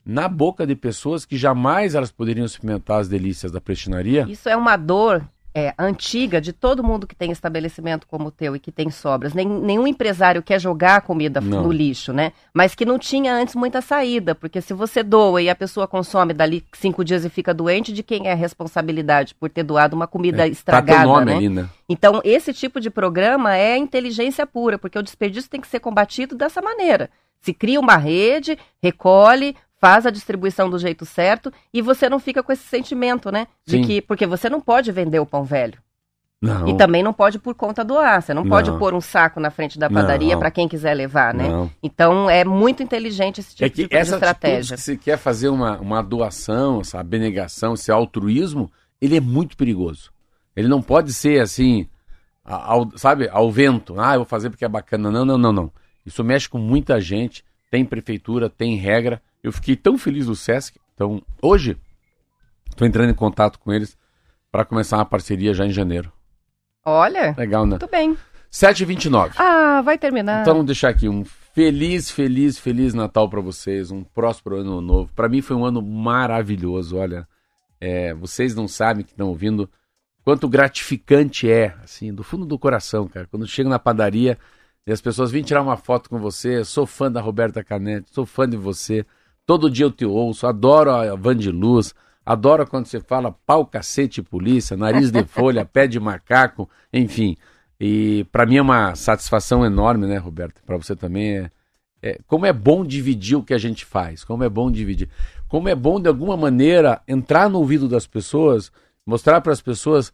na boca de pessoas que jamais elas poderiam experimentar as delícias da prestinaria. Isso é uma dor é, antiga de todo mundo que tem estabelecimento como o teu e que tem sobras. Nem, nenhum empresário quer jogar a comida não. no lixo, né? Mas que não tinha antes muita saída, porque se você doa e a pessoa consome dali cinco dias e fica doente, de quem é a responsabilidade por ter doado uma comida é, estragada, tá nome né? Né? Então, esse tipo de programa é inteligência pura, porque o desperdício tem que ser combatido dessa maneira. Se cria uma rede, recolhe, faz a distribuição do jeito certo e você não fica com esse sentimento, né? De Sim. que porque você não pode vender o pão velho. Não. E também não pode por conta doar. Você não, não. pode pôr um saco na frente da padaria para quem quiser levar, né? Não. Então é muito inteligente esse tipo, é tipo de estratégia. Se quer fazer uma, uma doação, essa abnegação, esse altruísmo, ele é muito perigoso. Ele não pode ser assim, ao, sabe, ao vento. Ah, eu vou fazer porque é bacana. Não, não, não, não. Isso mexe com muita gente, tem prefeitura, tem regra. Eu fiquei tão feliz do Sesc. Então, hoje, estou entrando em contato com eles para começar uma parceria já em janeiro. Olha. Legal, né? Muito bem. 7h29. Ah, vai terminar. Então, vamos deixar aqui um feliz, feliz, feliz Natal para vocês. Um próspero ano novo. Para mim foi um ano maravilhoso. Olha, é, vocês não sabem que estão ouvindo quanto gratificante é, assim, do fundo do coração, cara. Quando chega na padaria e as pessoas vêm tirar uma foto com você, sou fã da Roberta Canetti, sou fã de você. Todo dia eu te ouço, adoro a Van de Luz, adoro quando você fala pau, cacete, polícia, nariz de folha, [laughs] pé de macaco, enfim. E para mim é uma satisfação enorme, né, Roberto? Para você também é, é, como é bom dividir o que a gente faz, como é bom dividir, como é bom de alguma maneira entrar no ouvido das pessoas, mostrar para as pessoas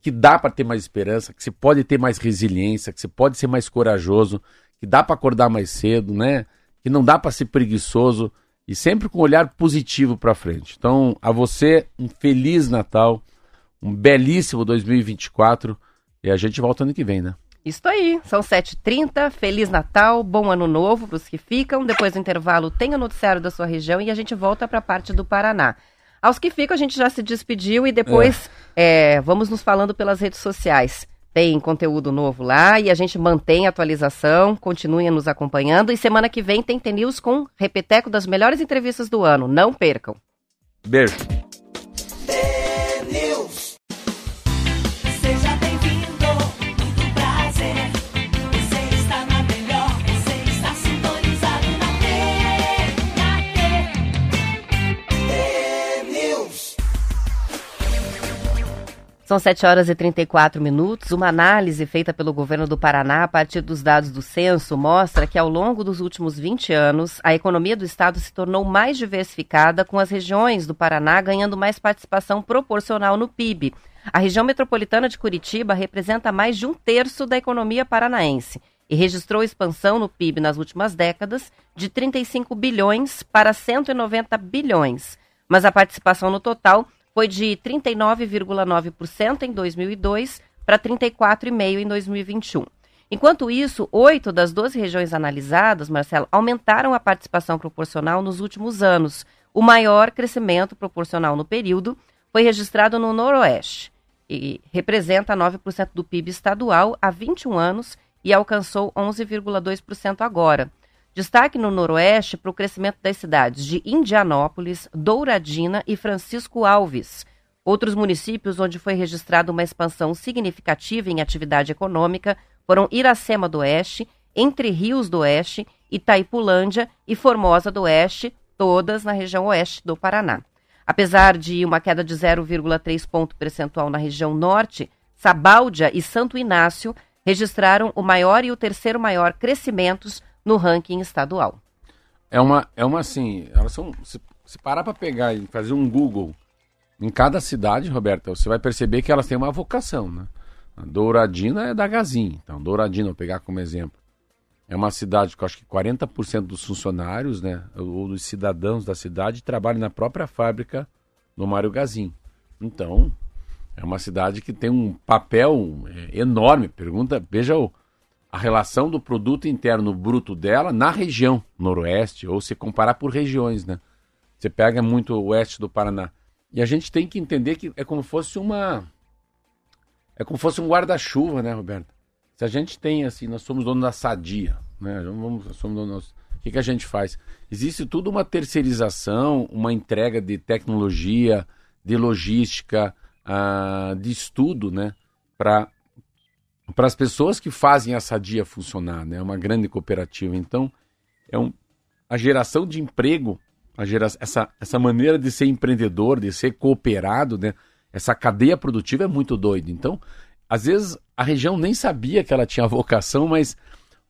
que dá para ter mais esperança, que se pode ter mais resiliência, que se pode ser mais corajoso, que dá para acordar mais cedo, né? Que não dá para ser preguiçoso e sempre com um olhar positivo para frente. Então, a você um feliz Natal, um belíssimo 2024 e a gente volta ano que vem, né? Isso aí, são 7h30, Feliz Natal, bom ano novo para os que ficam. Depois do intervalo tem o noticiário da sua região e a gente volta para a parte do Paraná. Aos que ficam, a gente já se despediu e depois é. É, vamos nos falando pelas redes sociais. Tem conteúdo novo lá e a gente mantém a atualização, continuem nos acompanhando. E semana que vem tem TNews com repeteco das melhores entrevistas do ano. Não percam. Beijo. São 7 horas e 34 minutos. Uma análise feita pelo governo do Paraná a partir dos dados do censo mostra que ao longo dos últimos 20 anos, a economia do estado se tornou mais diversificada, com as regiões do Paraná ganhando mais participação proporcional no PIB. A região metropolitana de Curitiba representa mais de um terço da economia paranaense e registrou expansão no PIB nas últimas décadas de 35 bilhões para 190 bilhões. Mas a participação no total foi de 39,9% em 2002 para 34,5% em 2021. Enquanto isso, oito das 12 regiões analisadas, Marcelo, aumentaram a participação proporcional nos últimos anos. O maior crescimento proporcional no período foi registrado no Noroeste e representa 9% do PIB estadual há 21 anos e alcançou 11,2% agora. Destaque no Noroeste para o crescimento das cidades de Indianópolis, Douradina e Francisco Alves. Outros municípios onde foi registrada uma expansão significativa em atividade econômica foram Iracema do Oeste, Entre Rios do Oeste, Itaipulândia e Formosa do Oeste, todas na região oeste do Paraná. Apesar de uma queda de 0,3 ponto percentual na região norte, Sabáudia e Santo Inácio registraram o maior e o terceiro maior crescimentos no ranking estadual. É uma, é uma assim, elas são, se, se parar para pegar e fazer um Google em cada cidade, Roberta, você vai perceber que elas têm uma vocação, né? A Douradina é da Gazin, então Douradina, vou pegar como exemplo. É uma cidade que acho que 40% dos funcionários, né, ou dos cidadãos da cidade trabalham na própria fábrica do Mário Gazin. Então, é uma cidade que tem um papel é, enorme. Pergunta, veja o, a relação do produto interno bruto dela na região noroeste, ou se comparar por regiões, né? Você pega muito o oeste do Paraná. E a gente tem que entender que é como fosse uma. É como fosse um guarda-chuva, né, Roberto? Se a gente tem, assim, nós somos donos da sadia, né? Vamos, somos donos, o que, que a gente faz? Existe tudo uma terceirização, uma entrega de tecnologia, de logística, uh, de estudo, né? Para para as pessoas que fazem a Sadia funcionar, né? É uma grande cooperativa. Então, é um, a geração de emprego, a gera, essa, essa maneira de ser empreendedor, de ser cooperado, né? Essa cadeia produtiva é muito doida. Então, às vezes a região nem sabia que ela tinha vocação, mas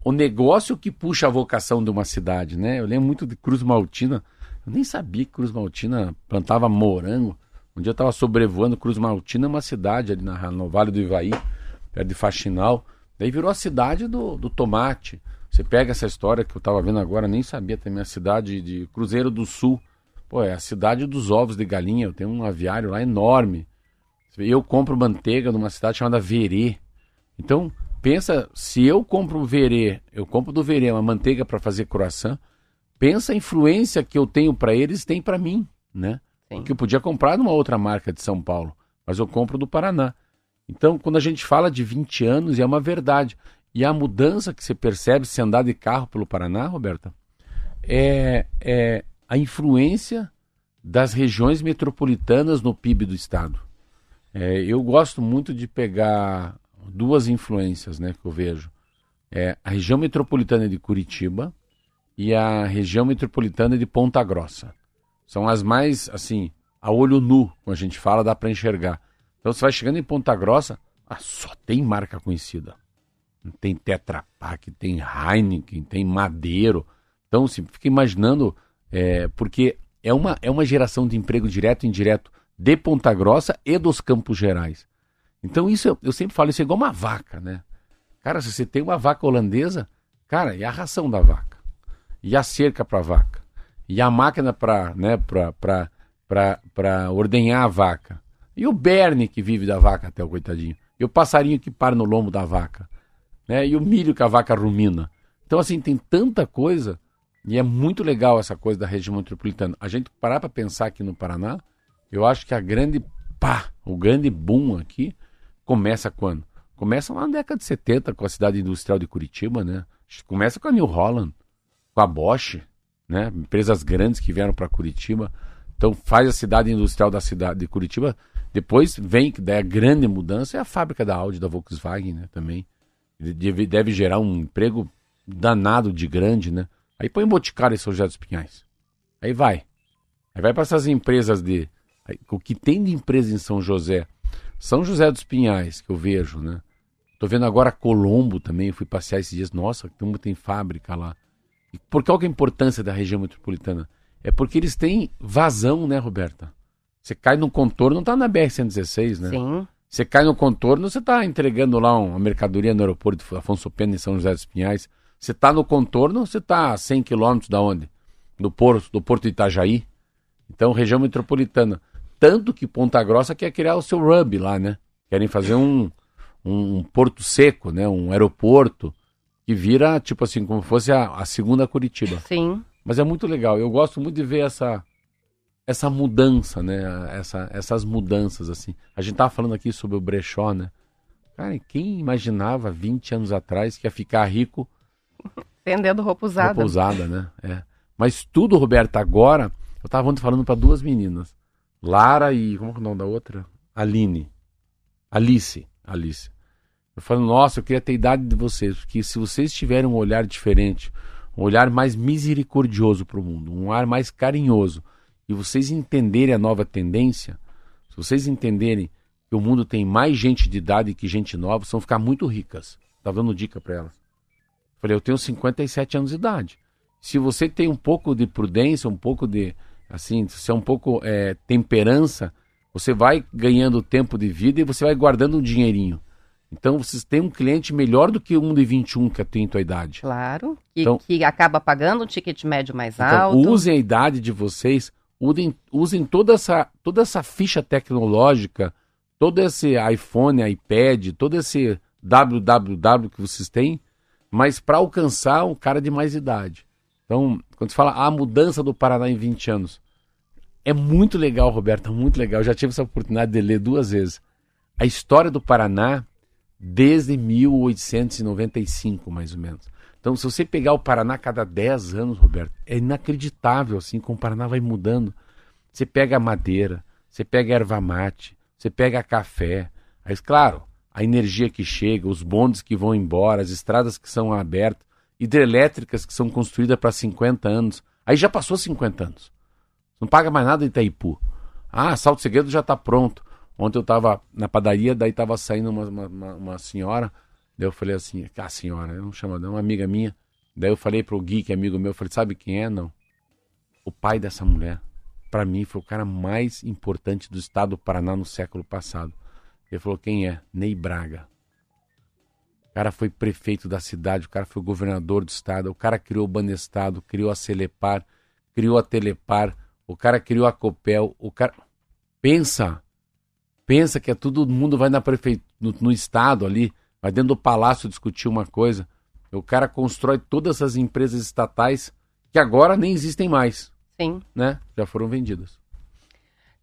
o negócio que puxa a vocação de uma cidade, né? Eu lembro muito de Cruz Maltina. Eu nem sabia que Cruz Maltina plantava morango. Um dia eu estava sobrevoando Cruz Maltina, uma cidade ali no Vale do Ivaí perto é de Faxinal. Daí virou a cidade do, do tomate. Você pega essa história que eu estava vendo agora, nem sabia também, a cidade de Cruzeiro do Sul. Pô, é a cidade dos ovos de galinha. Eu tenho um aviário lá enorme. Eu compro manteiga numa cidade chamada Verê. Então, pensa, se eu compro verê, eu compro do verê uma manteiga para fazer croissant, pensa a influência que eu tenho para eles, tem para mim, né? Sim. Porque eu podia comprar numa outra marca de São Paulo, mas eu compro do Paraná. Então, quando a gente fala de 20 anos, é uma verdade. E a mudança que você percebe se andar de carro pelo Paraná, Roberta, é, é a influência das regiões metropolitanas no PIB do estado. É, eu gosto muito de pegar duas influências né, que eu vejo. É a região metropolitana de Curitiba e a região metropolitana de Ponta Grossa. São as mais, assim, a olho nu, quando a gente fala, dá para enxergar. Então você vai chegando em Ponta Grossa, ah, só tem marca conhecida. Tem Tetra Pak, tem Heineken, tem Madeiro. Então, assim, fica imaginando, é, porque é uma, é uma geração de emprego direto e indireto de Ponta Grossa e dos Campos Gerais. Então, isso eu, eu sempre falo, isso é igual uma vaca, né? Cara, se você tem uma vaca holandesa, cara, e a ração da vaca? E a cerca para a vaca? E a máquina para né, pra, ordenhar a vaca? E o berne que vive da vaca até o coitadinho? E o passarinho que para no lombo da vaca? Né? E o milho que a vaca rumina? Então, assim, tem tanta coisa e é muito legal essa coisa da região metropolitana. A gente parar para pensar aqui no Paraná, eu acho que a grande pá, o grande boom aqui começa quando? Começa lá na década de 70 com a cidade industrial de Curitiba, né? Começa com a New Holland, com a Bosch, né? Empresas grandes que vieram para Curitiba. Então faz a cidade industrial da cidade de Curitiba. Depois vem, daí a grande mudança é a fábrica da Audi, da Volkswagen, né? Também. Deve, deve gerar um emprego danado de grande, né? Aí põe Boticário em São José dos Pinhais. Aí vai. Aí vai para essas empresas de. Aí, o que tem de empresa em São José? São José dos Pinhais, que eu vejo, né? Tô vendo agora Colombo também, eu fui passear esses dias. Nossa, como tem fábrica lá. E por qual que é a importância da região metropolitana? É porque eles têm vazão, né, Roberta? Você cai no contorno, tá na BR-116, né? Sim. Você cai no contorno, você tá entregando lá uma mercadoria no aeroporto de Afonso Pena, em São José dos Pinhais. Você está no contorno, você está a 100 quilômetros da onde? Do porto, do porto de Itajaí. Então, região metropolitana. Tanto que Ponta Grossa quer criar o seu RUB lá, né? Querem fazer um, um, um porto seco, né? Um aeroporto que vira, tipo assim, como fosse a, a segunda Curitiba. Sim. Mas é muito legal. Eu gosto muito de ver essa, essa mudança, né? Essa, essas mudanças, assim. A gente tava falando aqui sobre o brechó, né? Cara, quem imaginava 20 anos atrás que ia ficar rico Vendendo roupa usada. Roupa usada, né? É. Mas tudo, Roberto, agora, eu tava ontem falando para duas meninas. Lara e. Como é o nome da outra? Aline. Alice. Alice. Eu falo, nossa, eu queria ter a idade de vocês, porque se vocês tiverem um olhar diferente, um olhar mais misericordioso para o mundo, um ar mais carinhoso, e vocês entenderem a nova tendência, se vocês entenderem que o mundo tem mais gente de idade que gente nova, vocês vão ficar muito ricas. Tá dando dica para elas. Falei, eu tenho 57 anos de idade. Se você tem um pouco de prudência, um pouco de, assim, se é um pouco é, temperança, você vai ganhando tempo de vida e você vai guardando um dinheirinho. Então vocês têm um cliente melhor do que um de 21 que tem a tua idade. Claro. E então, que acaba pagando um ticket médio mais então, alto. Usem a idade de vocês, usem, usem toda, essa, toda essa ficha tecnológica, todo esse iPhone, iPad, todo esse www que vocês têm mas para alcançar um cara de mais idade. Então, quando se fala a mudança do Paraná em 20 anos, é muito legal, Roberto, muito legal. Eu já tive essa oportunidade de ler duas vezes. A história do Paraná desde 1895, mais ou menos. Então, se você pegar o Paraná cada 10 anos, Roberto, é inacreditável assim como o Paraná vai mudando. Você pega madeira, você pega erva mate, você pega café. Mas, claro, a energia que chega, os bondes que vão embora, as estradas que são abertas, hidrelétricas que são construídas para 50 anos. Aí já passou 50 anos. Não paga mais nada em Itaipu. Ah, Salto Segredo já está pronto. Ontem eu estava na padaria, daí estava saindo uma, uma, uma, senhora. Daí eu falei assim, ah, senhora, não chamo, é uma amiga minha. Daí eu falei pro Gui, que é amigo meu, eu falei, sabe quem é? Não. O pai dessa mulher, para mim, foi o cara mais importante do estado do Paraná no século passado. Ele falou: quem é? Ney Braga. O cara foi prefeito da cidade, o cara foi governador do estado, o cara criou o Banestado, criou a Celepar, criou a Telepar, o cara criou a Copel, o cara. Pensa! Pensa que é todo mundo vai na prefeitura, no, no estado ali, vai dentro do palácio discutir uma coisa. O cara constrói todas as empresas estatais que agora nem existem mais. Sim. Né? Já foram vendidas.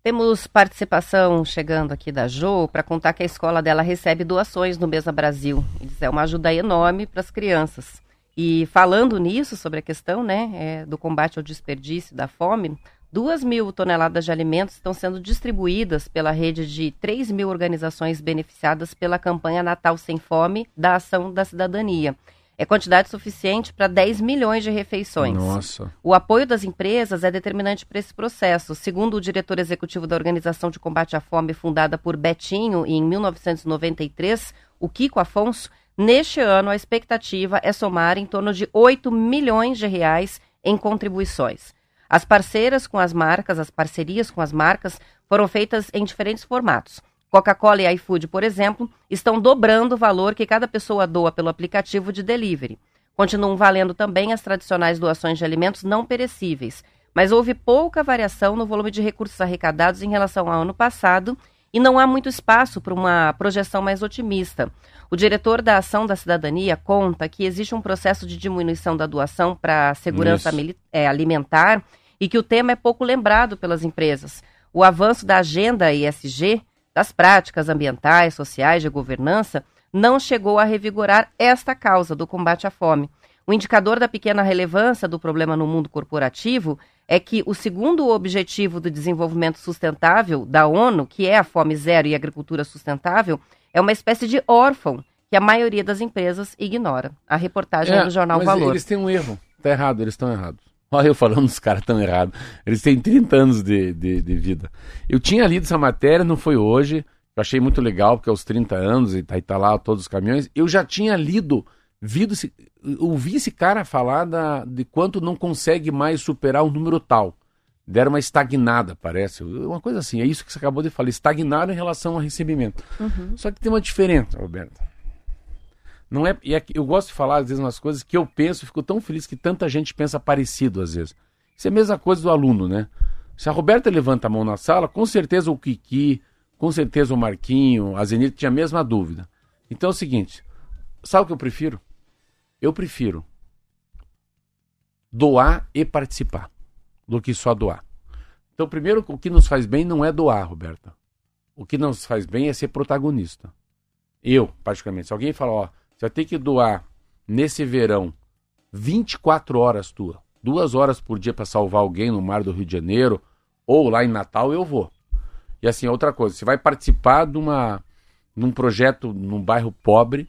Temos participação chegando aqui da Jo para contar que a escola dela recebe doações no Mesa Brasil. Isso é uma ajuda enorme para as crianças. E falando nisso, sobre a questão né, é, do combate ao desperdício da fome, duas mil toneladas de alimentos estão sendo distribuídas pela rede de 3 mil organizações beneficiadas pela campanha Natal Sem Fome da Ação da Cidadania. É quantidade suficiente para 10 milhões de refeições. Nossa. O apoio das empresas é determinante para esse processo. Segundo o diretor executivo da Organização de Combate à Fome, fundada por Betinho em 1993, o Kiko Afonso, neste ano a expectativa é somar em torno de 8 milhões de reais em contribuições. As parceiras com as marcas, as parcerias com as marcas foram feitas em diferentes formatos. Coca-Cola e iFood, por exemplo, estão dobrando o valor que cada pessoa doa pelo aplicativo de delivery. Continuam valendo também as tradicionais doações de alimentos não perecíveis, mas houve pouca variação no volume de recursos arrecadados em relação ao ano passado e não há muito espaço para uma projeção mais otimista. O diretor da Ação da Cidadania conta que existe um processo de diminuição da doação para a segurança é, alimentar e que o tema é pouco lembrado pelas empresas. O avanço da agenda ESG das práticas ambientais, sociais de governança, não chegou a revigorar esta causa do combate à fome. O indicador da pequena relevância do problema no mundo corporativo é que o segundo objetivo do desenvolvimento sustentável da ONU, que é a fome zero e agricultura sustentável, é uma espécie de órfão que a maioria das empresas ignora. A reportagem é, é do jornal mas Valor. Eles têm um erro. Está errado, eles estão errados. Olha eu falando, os caras estão errados. Eles têm 30 anos de, de, de, vida. Eu tinha lido essa matéria, não foi hoje. Eu achei muito legal, porque aos 30 anos, e tá, e tá lá todos os caminhões. Eu já tinha lido, vido, ouvi esse cara falar da, de quanto não consegue mais superar um número tal. Deram uma estagnada, parece. Uma coisa assim, é isso que você acabou de falar. Estagnaram em relação ao recebimento. Uhum. Só que tem uma diferença, Roberto. Não é, e é, eu gosto de falar às vezes umas coisas que eu penso, fico tão feliz que tanta gente pensa parecido às vezes. Isso é a mesma coisa do aluno, né? Se a Roberta levanta a mão na sala, com certeza o Kiki, com certeza o Marquinho, a Zenita tinha a mesma dúvida. Então é o seguinte, sabe o que eu prefiro? Eu prefiro doar e participar do que só doar. Então, primeiro, o que nos faz bem não é doar, Roberta. O que nos faz bem é ser protagonista. Eu, particularmente. Se alguém fala, ó, você vai ter que doar nesse verão 24 horas tua, duas horas por dia para salvar alguém no mar do Rio de Janeiro ou lá em Natal, eu vou. E assim, outra coisa, você vai participar de uma num projeto num bairro pobre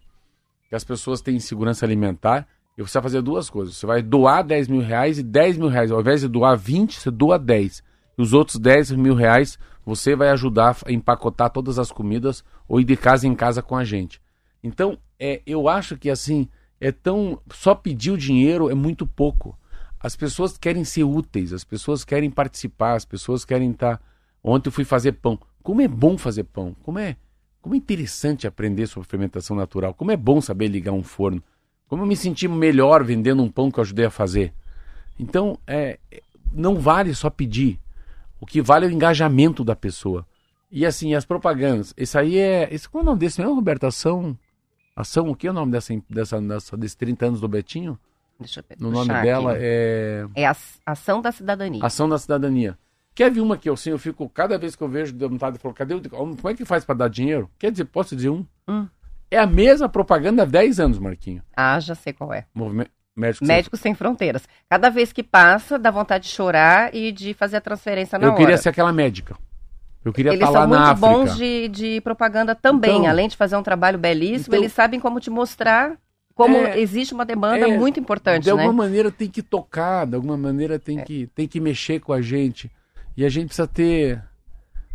que as pessoas têm insegurança alimentar e você vai fazer duas coisas. Você vai doar 10 mil reais e 10 mil reais. Ao invés de doar 20, você doa 10. E os outros 10 mil reais você vai ajudar a empacotar todas as comidas ou ir de casa em casa com a gente. Então, é, eu acho que assim, é tão. Só pedir o dinheiro é muito pouco. As pessoas querem ser úteis, as pessoas querem participar, as pessoas querem estar. Tá... Ontem eu fui fazer pão. Como é bom fazer pão? Como é, como é interessante aprender sobre fermentação natural? Como é bom saber ligar um forno? Como eu me senti melhor vendendo um pão que eu ajudei a fazer? Então, é, não vale só pedir. O que vale é o engajamento da pessoa. E assim, as propagandas. Esse aí é. Esse, qual é o nome desse mesmo, Roberto? Ação. Ação, o que é o nome dessa, dessa, dessa, desses 30 anos do Betinho? Deixa eu. No nome dela aqui. é. É a Ação da Cidadania. Ação da Cidadania. Quer ver uma que eu, assim, eu fico, cada vez que eu vejo, deu vontade de falar, cadê o. Como é que faz para dar dinheiro? Quer dizer, posso dizer um? Hum. É a mesma propaganda há 10 anos, Marquinho. Ah, já sei qual é. Movimento. Médicos, Médicos Sem... Sem... Fronteiras. Cada vez que passa, dá vontade de chorar e de fazer a transferência na eu hora. Eu queria ser aquela médica. Eu queria estar tá lá na África. Eles são muito bons de, de propaganda também. Então, Além de fazer um trabalho belíssimo, então, eles sabem como te mostrar como é, existe uma demanda é, muito importante, De alguma né? maneira tem que tocar, de alguma maneira tem, é. que, tem que mexer com a gente. E a gente precisa ter,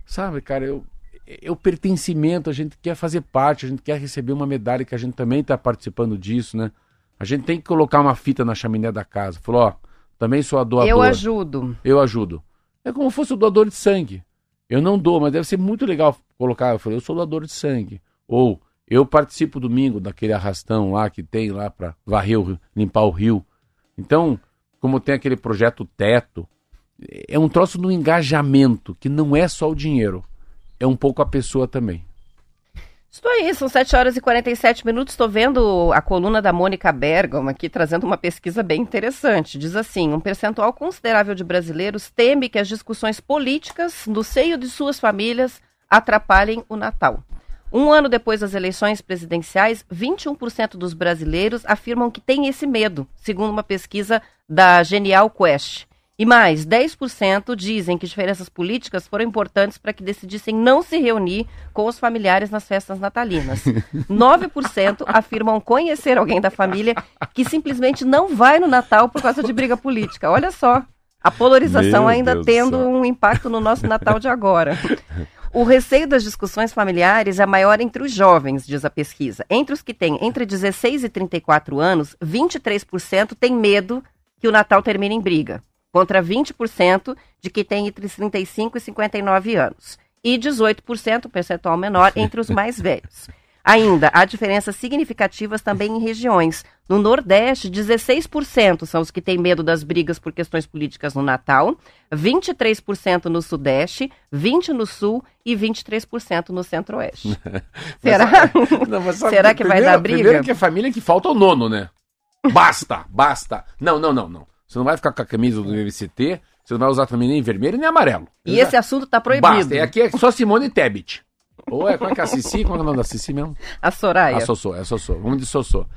sabe, cara, eu, é o pertencimento, a gente quer fazer parte, a gente quer receber uma medalha que a gente também está participando disso, né? A gente tem que colocar uma fita na chaminé da casa. Falou, ó, também sou a doador. Eu ajudo. Eu ajudo. É como se fosse o doador de sangue. Eu não dou, mas deve ser muito legal colocar. Eu falei, eu sou doador de sangue. Ou eu participo domingo daquele arrastão lá que tem lá para varrer, o, limpar o rio. Então, como tem aquele projeto Teto, é um troço do engajamento, que não é só o dinheiro, é um pouco a pessoa também. Estou aí, são 7 horas e 47 minutos. Estou vendo a coluna da Mônica Bergamo aqui trazendo uma pesquisa bem interessante. Diz assim: um percentual considerável de brasileiros teme que as discussões políticas no seio de suas famílias atrapalhem o Natal. Um ano depois das eleições presidenciais, 21% dos brasileiros afirmam que têm esse medo, segundo uma pesquisa da Genial Quest. E mais, 10% dizem que diferenças políticas foram importantes para que decidissem não se reunir com os familiares nas festas natalinas. [laughs] 9% afirmam conhecer alguém da família que simplesmente não vai no Natal por causa de briga política. Olha só, a polarização Meu ainda Deus tendo um impacto no nosso Natal de agora. O receio das discussões familiares é maior entre os jovens, diz a pesquisa. Entre os que têm entre 16 e 34 anos, 23% têm medo que o Natal termine em briga contra 20% de que tem entre 35 e 59 anos, e 18%, percentual menor, entre os mais velhos. Ainda, há diferenças significativas também em regiões. No Nordeste, 16% são os que têm medo das brigas por questões políticas no Natal, 23% no Sudeste, 20% no Sul e 23% no Centro-Oeste. [laughs] Será? [laughs] Não, Será que primeiro, vai dar briga? Primeiro que a família que falta o nono, né? Basta, basta. Não, não, não, não. Você não vai ficar com a camisa do MCT, você não vai usar também nem vermelho nem amarelo. E esse assunto está proibido. Basta. E aqui é só Simone Tebet. Ou é, como é que é a Cici? Como é, é o nome da Cici mesmo? A Soraya. A Sossô, é a Sossô. Vamos de Sossô.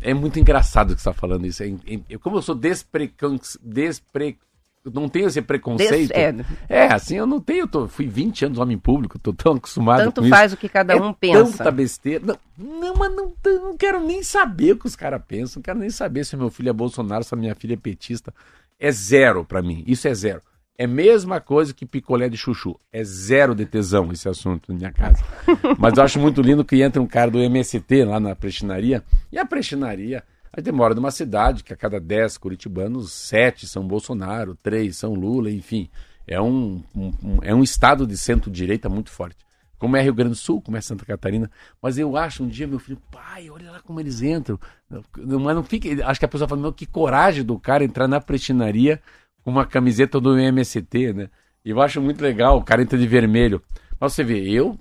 É muito engraçado que você está falando isso. É, é, como eu sou desprecon... despre não tenho esse preconceito. Des... É. é, assim, eu não tenho. Eu tô, fui 20 anos homem público, tô tão acostumado Tanto com isso. Tanto faz o que cada é um pensa. Tanta besteira. Não, não mas não, não quero nem saber o que os caras pensam. Não quero nem saber se meu filho é Bolsonaro, se a minha filha é petista. É zero para mim. Isso é zero. É a mesma coisa que picolé de chuchu. É zero de tesão esse assunto na minha casa. [laughs] Mas eu acho muito lindo que entra um cara do MST lá na prestinaria. E a prestinaria Aí demora numa cidade que a cada 10 curitibanos, 7 são Bolsonaro, 3 são Lula, enfim. É um, um, um é um estado de centro-direita muito forte. Como é Rio Grande do Sul, como é Santa Catarina. Mas eu acho um dia, meu filho, pai, olha lá como eles entram. Mas não fica. Acho que a pessoa fala, meu, que coragem do cara entrar na prestinaria com uma camiseta do MST, né? E eu acho muito legal, o cara entra de vermelho. Mas você vê, eu,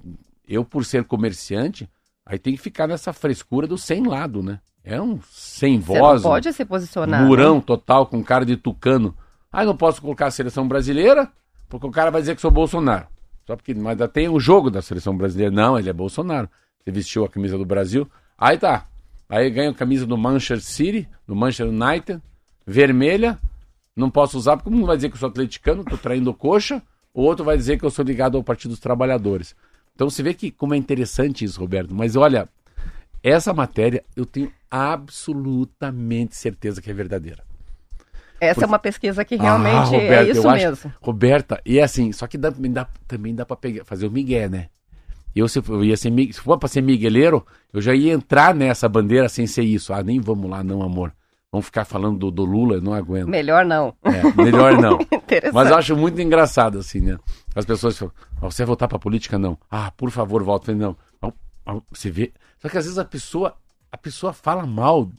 eu por ser comerciante, aí tem que ficar nessa frescura do sem lado, né? É um sem voz. Não pode se posicionar. Murão né? total com cara de tucano. Ah, não posso colocar a seleção brasileira, porque o cara vai dizer que sou Bolsonaro. Só porque, mas tem o jogo da seleção brasileira. Não, ele é Bolsonaro. Você vestiu a camisa do Brasil. Aí tá. Aí ganha a camisa do Manchester City, do Manchester United, vermelha. Não posso usar porque um vai dizer que eu sou atleticano, tô traindo coxa. O outro vai dizer que eu sou ligado ao Partido dos Trabalhadores. Então você vê que como é interessante isso, Roberto. Mas olha, essa matéria eu tenho absolutamente certeza que é verdadeira. Essa é uma pesquisa que realmente ah, Roberta, é isso mesmo. Acho, Roberta, e é assim, só que dá, dá, também dá para fazer o migué, né? Eu, se, eu ia ser, se for para ser migueleiro, eu já ia entrar nessa bandeira sem ser isso. Ah, nem vamos lá, não, amor. Vamos ficar falando do, do Lula, eu não aguento. Melhor não. É, melhor não. [laughs] Mas eu acho muito engraçado, assim, né? As pessoas falam, você vai voltar pra política? Não. Ah, por favor, volta. Não. Você vê. Só que às vezes a pessoa a pessoa fala mal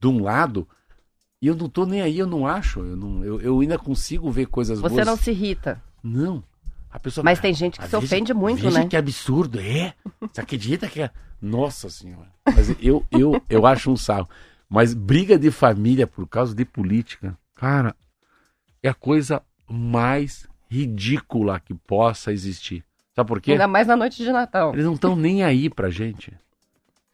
de um lado e eu não tô nem aí, eu não acho. Eu, não, eu, eu ainda consigo ver coisas Você boas. Você não se irrita. Não. A pessoa, Mas tem gente que se ofende muito, veja né? que absurdo, é. Você acredita que é. Nossa Senhora. Mas eu, eu, eu acho um sarro. Mas briga de família por causa de política, cara, é a coisa mais ridícula que possa existir. Sabe por quê? Ainda mais na noite de Natal. Eles não estão nem aí pra gente.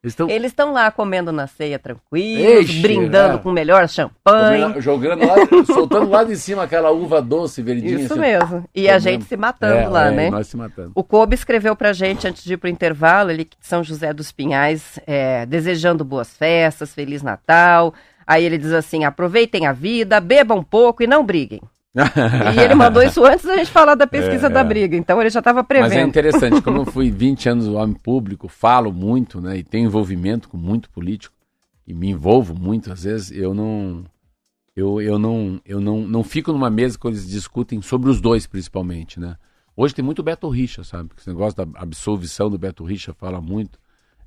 Eles estão lá comendo na ceia tranquilos, brindando é. com o melhor champanhe. Jogando lá, soltando lá de cima aquela uva doce, verdinha. Isso assim, mesmo. E comendo. a gente se matando é, lá, é, né? Nós se matando. O Kobe escreveu pra gente antes de ir pro intervalo, ele São José dos Pinhais, é, desejando boas festas, Feliz Natal. Aí ele diz assim: aproveitem a vida, bebam um pouco e não briguem e [laughs] ele mandou isso antes da gente falar da pesquisa é, da briga, então ele já estava prevendo. Mas é interessante, como eu fui 20 anos homem público, falo muito, né, e tenho envolvimento com muito político, e me envolvo muito, às vezes eu não eu, eu não eu não, não fico numa mesa quando eles discutem sobre os dois principalmente, né? Hoje tem muito Beto Richa, sabe? Esse negócio da absolvição do Beto Richa fala muito.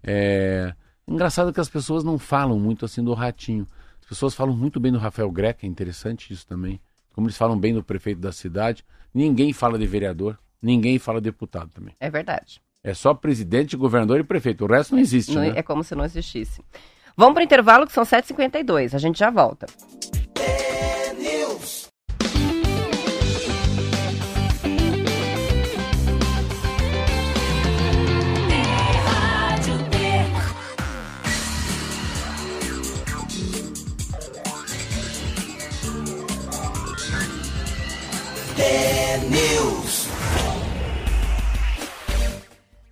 É engraçado que as pessoas não falam muito assim do Ratinho. As pessoas falam muito bem do Rafael Greca, é interessante isso também como eles falam bem do prefeito da cidade, ninguém fala de vereador, ninguém fala de deputado também. É verdade. É só presidente, governador e prefeito. O resto não existe, Não- né? É como se não existisse. Vamos para o intervalo, que são 7h52. A gente já volta.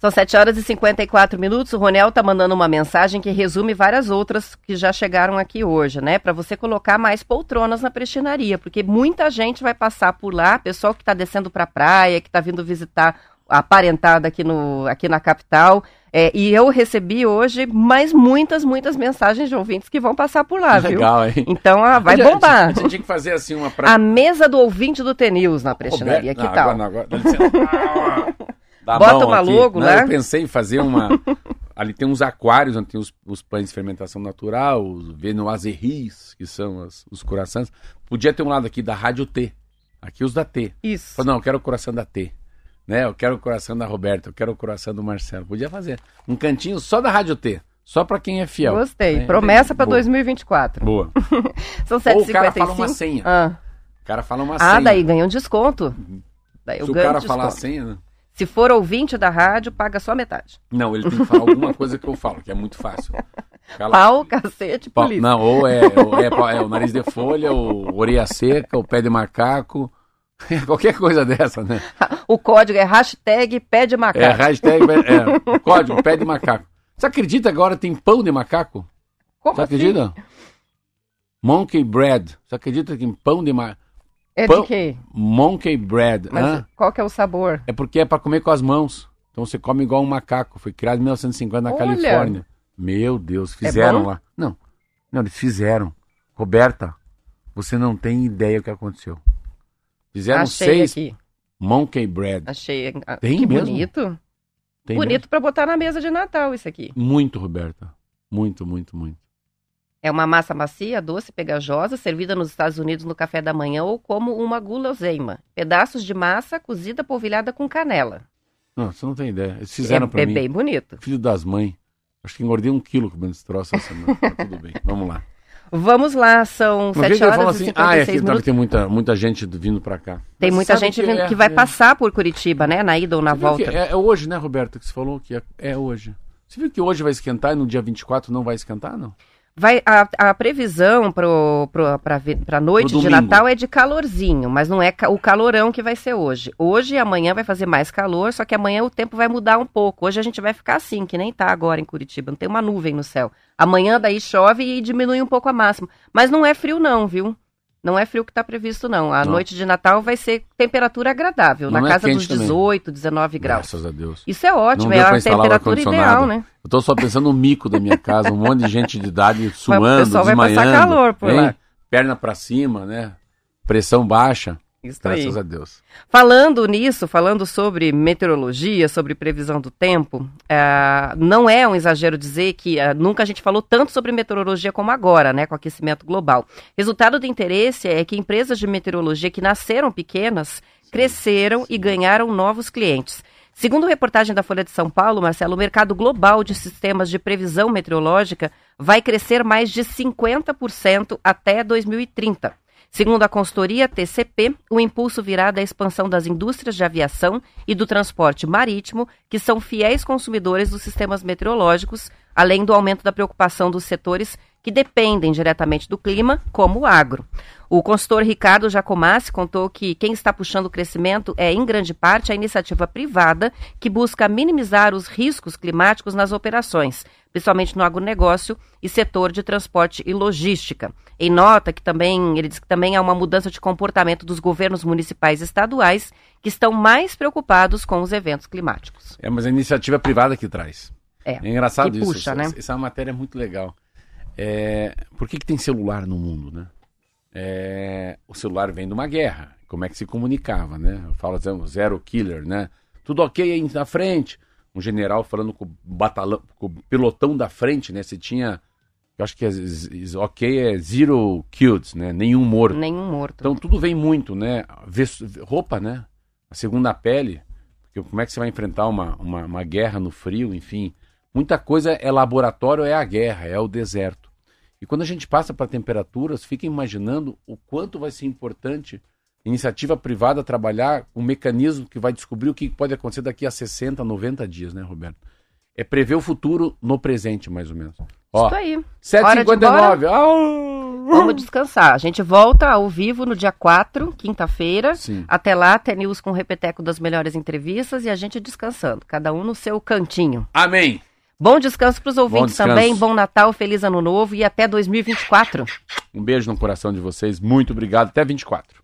São 7 horas e 54 minutos. O Ronel tá mandando uma mensagem que resume várias outras que já chegaram aqui hoje, né? Para você colocar mais poltronas na prestinaria, porque muita gente vai passar por lá, pessoal que está descendo para a praia, que está vindo visitar a parentada aqui, no, aqui na capital. É, e eu recebi hoje mais muitas, muitas mensagens de ouvintes que vão passar por lá, viu? Legal, hein? Então ah, vai A gente- bombar. A gente tinha que fazer assim uma pra... A mesa do ouvinte do T-News na prestinaria, que Não, tal? Agora, não, agora, [laughs] Bota uma aqui. logo, Não, né? Eu pensei em fazer uma. [laughs] Ali tem uns aquários onde tem os, os pães de fermentação natural, os venoazerris, que são as- os corações. Podia ter um lado aqui da Rádio T. Aqui os da T. Isso. Falei, não, eu quero o coração da T. Né? Eu quero o coração da Roberta, eu quero o coração do Marcelo. Podia fazer. Um cantinho só da Rádio T. Só pra quem é fiel. Gostei. É, Promessa para boa. 2024. Boa. [laughs] São Ou 7h55. o cara fala uma senha. Ah, O cara fala uma Ah, senha. daí ganha um desconto. Daí eu Se o cara desconto. falar a senha, né? Se for ouvinte da rádio, paga só metade. Não, ele tem que falar alguma coisa que eu falo, que é muito fácil. Cala- Pau, cacete, Pau- polícia. Não, ou é, ou é, é o nariz de folha, o orelha seca, o pé de macaco, [laughs] qualquer coisa dessa, né? O código é hashtag pé de macaco. É, hashtag, é, código, pé de macaco. Você acredita agora tem pão de macaco? Como Você assim? acredita? Monkey bread. Você acredita que tem pão de macaco? É de quê? Monkey bread. Mas hã? qual que é o sabor? É porque é para comer com as mãos. Então você come igual um macaco. Foi criado em 1950 na Olha. Califórnia. Meu Deus, fizeram É lá. Não, não, eles fizeram. Roberta, você não tem ideia o que aconteceu. Fizeram Achei seis aqui. monkey bread. Achei. Ah, Tem que mesmo? bonito. Tem bonito pra botar na mesa de Natal isso aqui. Muito, Roberta. Muito, muito, muito. É uma massa macia, doce, pegajosa, servida nos Estados Unidos no café da manhã ou como uma guloseima. Pedaços de massa cozida polvilhada com canela. Não, você não tem ideia. Eles fizeram é, pra é mim. bem bonito. Filho das mães. Acho que engordei um quilo comendo esse troço essa semana. Tá tudo bem. [laughs] Vamos lá. Vamos lá, são vez 7 eu horas falo e assim, 56 ah, é aqui minutos. tem muita, muita gente vindo pra cá. Tem Mas muita sabe gente vindo é, que vai é. passar por Curitiba, né? Na ida ou na Você que volta. É, é hoje, né, Roberto, que você falou que é, é hoje. Você viu que hoje vai esquentar e no dia 24 não vai esquentar, não? Vai, a, a previsão para a noite de. Natal é de calorzinho, mas não é ca- o calorão que vai ser hoje. Hoje e amanhã vai fazer mais calor, só que amanhã o tempo vai mudar um pouco. Hoje a gente vai ficar assim, que nem tá agora em Curitiba, não tem uma nuvem no céu. Amanhã daí chove e diminui um pouco a máxima. Mas não é frio não, viu? Não é frio que está previsto não. A Não. noite de Natal vai ser temperatura agradável, Não na é casa dos também. 18, 19 graus. Graças a Deus. Isso é ótimo, é a temperatura ideal, né? Eu tô só pensando no mico da minha casa, um monte de gente de idade Mas suando, o pessoal vai passar desmaiando, calor por hein? lá. Perna pra cima, né? Pressão baixa, Isso aí. graças a Deus. Falando nisso, falando sobre meteorologia, sobre previsão do tempo, ah, não é um exagero dizer que ah, nunca a gente falou tanto sobre meteorologia como agora, né, com aquecimento global. Resultado do interesse é que empresas de meteorologia que nasceram pequenas cresceram e ganharam novos clientes. Segundo reportagem da Folha de São Paulo, Marcelo, o mercado global de sistemas de previsão meteorológica vai crescer mais de 50% até 2030. Segundo a consultoria TCP, o impulso virá da expansão das indústrias de aviação e do transporte marítimo, que são fiéis consumidores dos sistemas meteorológicos, além do aumento da preocupação dos setores que dependem diretamente do clima, como o agro. O consultor Ricardo Jacomassi contou que quem está puxando o crescimento é, em grande parte, a iniciativa privada que busca minimizar os riscos climáticos nas operações, principalmente no agronegócio e setor de transporte e logística. Em nota que também, ele diz que também há uma mudança de comportamento dos governos municipais e estaduais que estão mais preocupados com os eventos climáticos. É, mas a iniciativa privada que traz. É, É engraçado que isso. puxa, essa, né? essa é uma matéria muito legal. É, por que, que tem celular no mundo, né? É, o celular vem de uma guerra. Como é que se comunicava, né? Eu falo assim, zero killer, né? Tudo ok aí na frente. Um general falando com o batalhão, com o pelotão da frente, né? Você tinha, eu acho que é, ok é zero killed, né? Nenhum morto. Nenhum morto. Então tudo vem muito, né? Ves- Roupa, né? A segunda pele. Porque como é que você vai enfrentar uma, uma, uma guerra no frio, enfim. Muita coisa é laboratório, é a guerra, é o deserto. E quando a gente passa para temperaturas, fica imaginando o quanto vai ser importante iniciativa privada trabalhar um mecanismo que vai descobrir o que pode acontecer daqui a 60, 90 dias, né, Roberto? É prever o futuro no presente, mais ou menos. Ó, Isso aí. 7h59. Vamos descansar. A gente volta ao vivo no dia 4, quinta-feira. Até lá, tem news com o repeteco das melhores entrevistas e a gente descansando. Cada um no seu cantinho. Amém. Bom descanso para os ouvintes bom também. Bom Natal, feliz ano novo e até 2024. Um beijo no coração de vocês. Muito obrigado. Até 24.